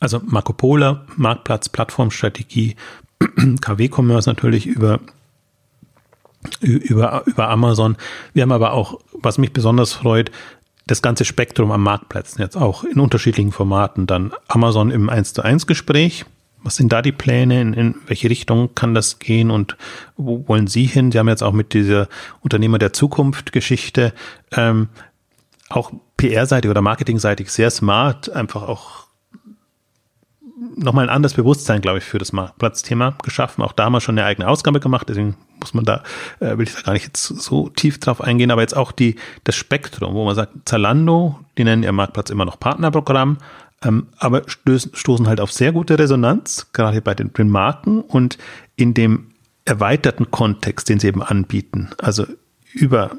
B: also Marco Polo, Marktplatz, Plattformstrategie, KW-Commerce natürlich über über, über Amazon. Wir haben aber auch, was mich besonders freut, das ganze Spektrum am Marktplätzen jetzt auch in unterschiedlichen Formaten. Dann Amazon im 1 zu 1 Gespräch. Was sind da die Pläne? In, in welche Richtung kann das gehen und wo wollen Sie hin? Sie haben jetzt auch mit dieser Unternehmer der Zukunft Geschichte ähm, auch PR-seitig oder Marketing-seitig sehr smart, einfach auch nochmal ein anderes Bewusstsein, glaube ich, für das Marktplatzthema geschaffen. Auch da haben wir schon eine eigene Ausgabe gemacht, deswegen muss man da, äh, will ich da gar nicht jetzt so tief drauf eingehen, aber jetzt auch die, das Spektrum, wo man sagt, Zalando, die nennen ihr Marktplatz immer noch Partnerprogramm, ähm, aber stößen, stoßen halt auf sehr gute Resonanz, gerade bei den, den Marken und in dem erweiterten Kontext, den sie eben anbieten. Also über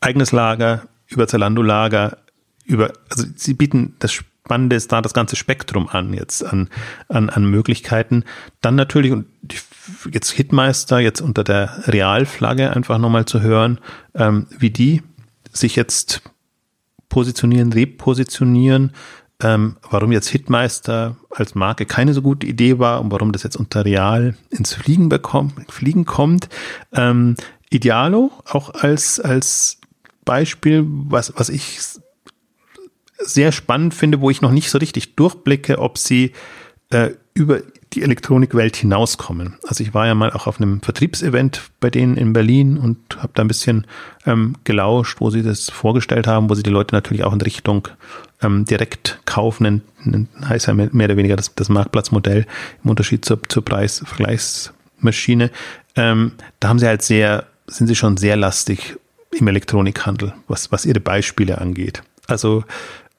B: eigenes Lager, über Zalando-Lager, über, also sie bieten das Spannende ist da das ganze Spektrum an jetzt an, an, an Möglichkeiten. Dann natürlich, und jetzt Hitmeister, jetzt unter der Realflagge einfach nochmal zu hören, ähm, wie die sich jetzt positionieren, repositionieren, ähm, warum jetzt Hitmeister als Marke keine so gute Idee war und warum das jetzt unter Real ins Fliegen bekommt, Fliegen kommt. Ähm, Idealo auch als, als Beispiel, was, was ich sehr spannend finde, wo ich noch nicht so richtig durchblicke, ob sie äh, über die Elektronikwelt hinauskommen. Also ich war ja mal auch auf einem Vertriebsevent bei denen in Berlin und habe da ein bisschen ähm, gelauscht, wo sie das vorgestellt haben, wo sie die Leute natürlich auch in Richtung ähm, direkt kaufen, heißt ja mehr, oder weniger das, das Marktplatzmodell im Unterschied zur, zur Preisvergleichsmaschine. Ähm, da haben sie halt sehr, sind sie schon sehr lastig im Elektronikhandel, was, was ihre Beispiele angeht. Also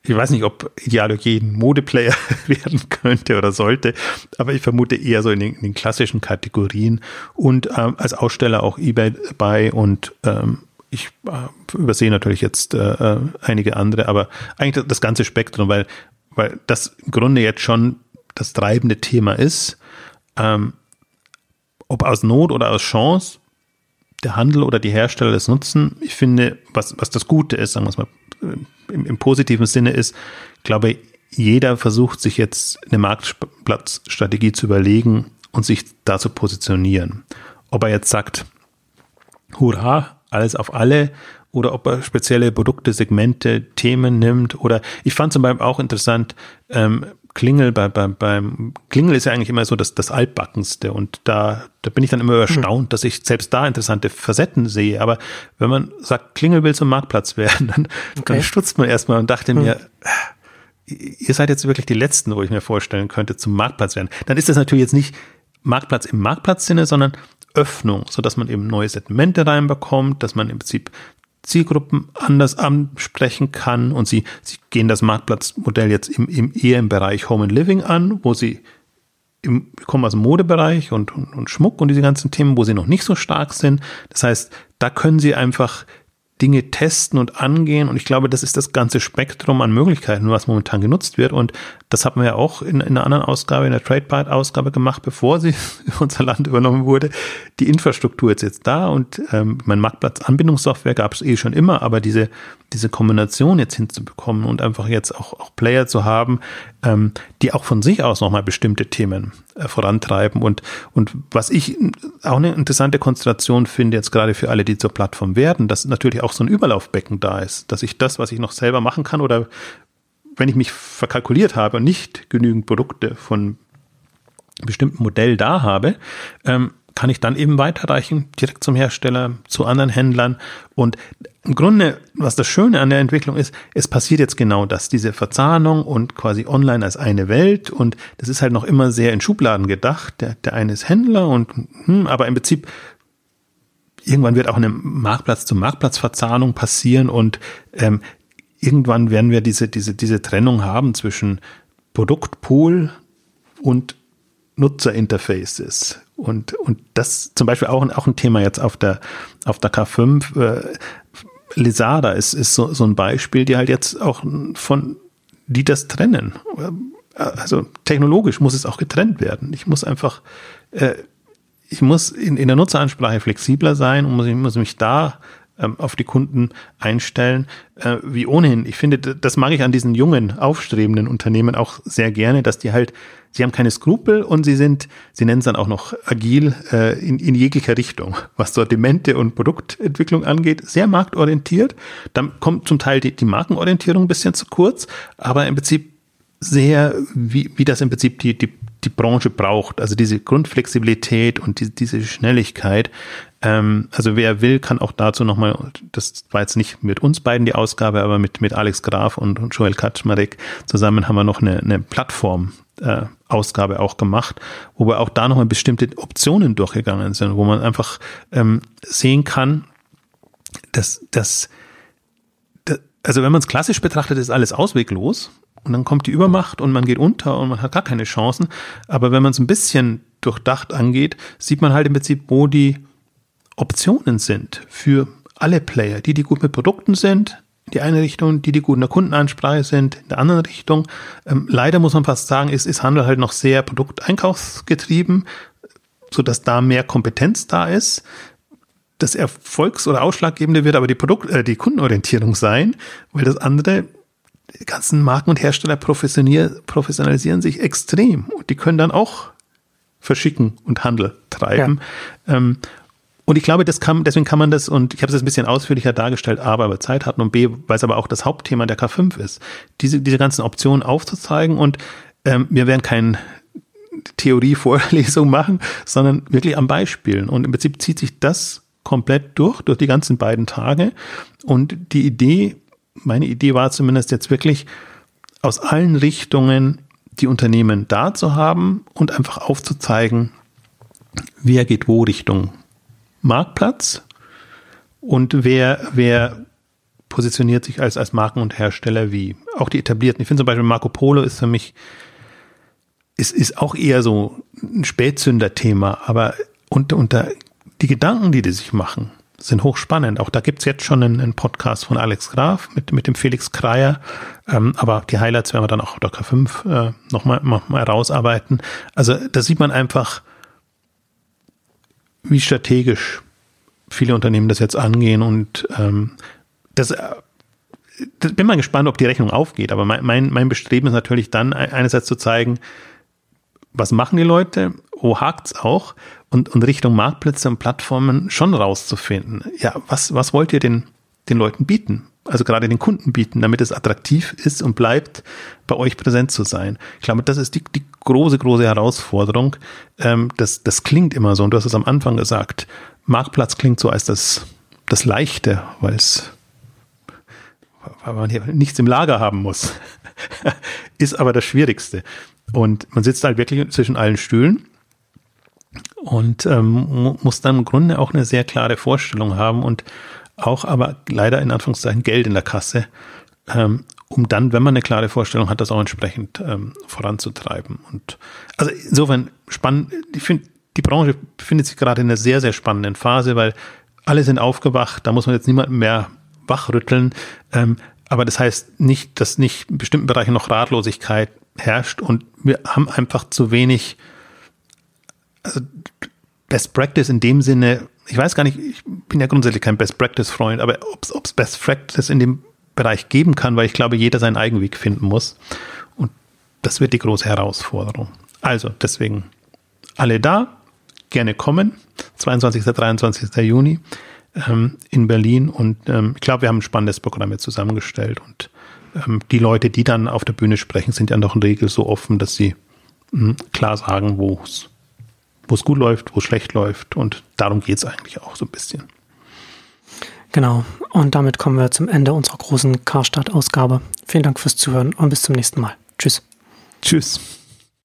B: ich weiß nicht, ob Idealogie ein Modeplayer werden könnte oder sollte, aber ich vermute eher so in den, in den klassischen Kategorien und ähm, als Aussteller auch eBay bei und ähm, ich äh, übersehe natürlich jetzt äh, äh, einige andere, aber eigentlich das ganze Spektrum, weil, weil das im Grunde jetzt schon das treibende Thema ist. Ähm, ob aus Not oder aus Chance, der Handel oder die Hersteller das nutzen, ich finde, was, was das Gute ist, sagen wir es mal im, im positiven Sinne ist, glaube, jeder versucht sich jetzt eine Marktplatzstrategie zu überlegen und sich da zu positionieren. Ob er jetzt sagt, hurra, alles auf alle oder ob er spezielle Produkte, Segmente, Themen nimmt oder ich fand zum Beispiel auch interessant, ähm, Klingel, bei, bei, beim Klingel ist ja eigentlich immer so das, das Altbackenste und da, da bin ich dann immer hm. erstaunt, mhm. dass ich selbst da interessante Facetten sehe. Aber wenn man sagt, Klingel will zum Marktplatz werden, dann, okay. dann stutzt man erstmal und dachte mhm. mir, ihr seid jetzt wirklich die Letzten, wo ich mir vorstellen könnte, zum Marktplatz werden. Dann ist das natürlich jetzt nicht Marktplatz im Marktplatzsinne, sondern Öffnung, so dass man eben neue Segmente reinbekommt, dass man im Prinzip Zielgruppen anders ansprechen kann und sie, sie gehen das Marktplatzmodell jetzt im, im, eher im Bereich Home and Living an, wo sie im, kommen aus dem Modebereich und, und, und Schmuck und diese ganzen Themen, wo sie noch nicht so stark sind. Das heißt, da können sie einfach Dinge testen und angehen. Und ich glaube, das ist das ganze Spektrum an Möglichkeiten, was momentan genutzt wird. Und das haben wir ja auch in, in einer anderen Ausgabe, in der TradeByte-Ausgabe gemacht, bevor sie unser Land übernommen wurde. Die Infrastruktur ist jetzt da und ähm, mein Marktplatz-Anbindungssoftware gab es eh schon immer, aber diese, diese Kombination jetzt hinzubekommen und einfach jetzt auch, auch Player zu haben, ähm, die auch von sich aus nochmal bestimmte Themen äh, vorantreiben. Und, und was ich auch eine interessante Konstellation finde, jetzt gerade für alle, die zur Plattform werden, dass natürlich auch so ein Überlaufbecken da ist, dass ich das, was ich noch selber machen kann oder wenn ich mich verkalkuliert habe und nicht genügend Produkte von bestimmten Modell da habe, ähm, kann ich dann eben weiterreichen, direkt zum Hersteller, zu anderen Händlern. Und im Grunde, was das Schöne an der Entwicklung ist, es passiert jetzt genau das, diese Verzahnung und quasi online als eine Welt. Und das ist halt noch immer sehr in Schubladen gedacht. Der, der eine ist Händler und, hm, aber im Prinzip irgendwann wird auch eine Marktplatz zu Marktplatzverzahnung passieren und ähm, irgendwann werden wir diese, diese, diese Trennung haben zwischen Produktpool und Nutzerinterfaces. Und, und das zum Beispiel auch, auch ein Thema jetzt auf der, auf der K5. Äh, Lisada ist, ist so, so ein Beispiel, die halt jetzt auch von, die das trennen. Also technologisch muss es auch getrennt werden. Ich muss einfach, äh, ich muss in, in der Nutzeransprache flexibler sein und muss, ich muss mich da ähm, auf die Kunden einstellen, äh, wie ohnehin. Ich finde, das mag ich an diesen jungen, aufstrebenden Unternehmen auch sehr gerne, dass die halt, sie haben keine Skrupel und sie sind, sie nennen es dann auch noch agil äh, in, in jeglicher Richtung, was Sortimente und Produktentwicklung angeht, sehr marktorientiert. Dann kommt zum Teil die, die Markenorientierung ein bisschen zu kurz, aber im Prinzip sehr, wie, wie das im Prinzip die, die, die Branche braucht. Also diese Grundflexibilität und die, diese Schnelligkeit. Ähm, also wer will, kann auch dazu nochmal, das war jetzt nicht mit uns beiden die Ausgabe, aber mit, mit Alex Graf und, und Joel Kaczmarek zusammen haben wir noch eine, eine Plattform äh, Ausgabe auch gemacht, wo wir auch da nochmal bestimmte Optionen durchgegangen sind, wo man einfach ähm, sehen kann, dass, dass, dass also wenn man es klassisch betrachtet, ist alles ausweglos und dann kommt die Übermacht und man geht unter und man hat gar keine Chancen. Aber wenn man es ein bisschen durchdacht angeht, sieht man halt im Prinzip, wo die Optionen sind für alle Player, die, die gut mit Produkten sind, in die eine Richtung, die, die gut in der Kundenansprache sind, in der anderen Richtung. Ähm, leider muss man fast sagen, ist, ist Handel halt noch sehr produkteinkaufsgetrieben, so dass da mehr Kompetenz da ist. Das Erfolgs- oder Ausschlaggebende wird aber die Produkt, äh, die Kundenorientierung sein, weil das andere die ganzen Marken und Hersteller professionalisieren sich extrem und die können dann auch verschicken und Handel treiben. Ja. Ähm, und ich glaube, das kann, deswegen kann man das, und ich habe es jetzt ein bisschen ausführlicher dargestellt, A, weil wir Zeit hatten und B, weil es aber auch das Hauptthema der K5 ist, diese, diese ganzen Optionen aufzuzeigen und ähm, wir werden kein Theorievorlesung machen, sondern wirklich am Beispielen. Und im Prinzip zieht sich das komplett durch, durch die ganzen beiden Tage. Und die Idee, meine Idee war zumindest jetzt wirklich, aus allen Richtungen die Unternehmen da zu haben und einfach aufzuzeigen, wer geht wo Richtung Marktplatz und wer, wer positioniert sich als, als Marken und Hersteller wie. Auch die etablierten. Ich finde zum Beispiel Marco Polo ist für mich, ist, ist auch eher so ein Spätzünder-Thema, aber unter, unter die Gedanken, die die sich machen, sind hochspannend. Auch da gibt's jetzt schon einen, einen, Podcast von Alex Graf mit, mit dem Felix Kreier. Ähm, aber die Highlights werden wir dann auch auf der K5 äh, nochmal noch mal rausarbeiten. Also da sieht man einfach, wie strategisch viele Unternehmen das jetzt angehen und ähm, das, äh, das bin mal gespannt, ob die Rechnung aufgeht. Aber mein, mein, mein Bestreben ist natürlich dann einerseits zu zeigen, was machen die Leute, wo hakt's auch und, und Richtung Marktplätze und Plattformen schon rauszufinden. Ja, was, was wollt ihr den, den Leuten bieten? Also gerade den Kunden bieten, damit es attraktiv ist und bleibt, bei euch präsent zu sein. Ich glaube, das ist die, die große, große Herausforderung. Ähm, das, das klingt immer so, und du hast es am Anfang gesagt, Marktplatz klingt so als das, das Leichte, weil es weil man hier nichts im Lager haben muss. ist aber das Schwierigste. Und man sitzt halt wirklich zwischen allen Stühlen und ähm, muss dann im Grunde auch eine sehr klare Vorstellung haben und auch aber leider in Anführungszeichen Geld in der Kasse, ähm, um dann, wenn man eine klare Vorstellung hat, das auch entsprechend ähm, voranzutreiben. Und also insofern spannend, ich finde, die Branche befindet sich gerade in einer sehr, sehr spannenden Phase, weil alle sind aufgewacht, da muss man jetzt niemanden mehr wachrütteln. Ähm, aber das heißt nicht, dass nicht in bestimmten Bereichen noch Ratlosigkeit herrscht und wir haben einfach zu wenig also Best Practice in dem Sinne, ich weiß gar nicht, ich bin ja grundsätzlich kein Best Practice Freund, aber ob es Best Practice in dem Bereich geben kann, weil ich glaube, jeder seinen eigenen Weg finden muss. Und das wird die große Herausforderung. Also deswegen alle da, gerne kommen. 22. 23. Juni ähm, in Berlin. Und ähm, ich glaube, wir haben ein spannendes Programm jetzt zusammengestellt. Und ähm, die Leute, die dann auf der Bühne sprechen, sind ja noch in der Regel so offen, dass sie mh, hm, klar sagen, wo es wo es gut läuft, wo es schlecht läuft. Und darum geht es eigentlich auch so ein bisschen.
A: Genau. Und damit kommen wir zum Ende unserer großen Karstadt-Ausgabe. Vielen Dank fürs Zuhören und bis zum nächsten Mal. Tschüss.
B: Tschüss.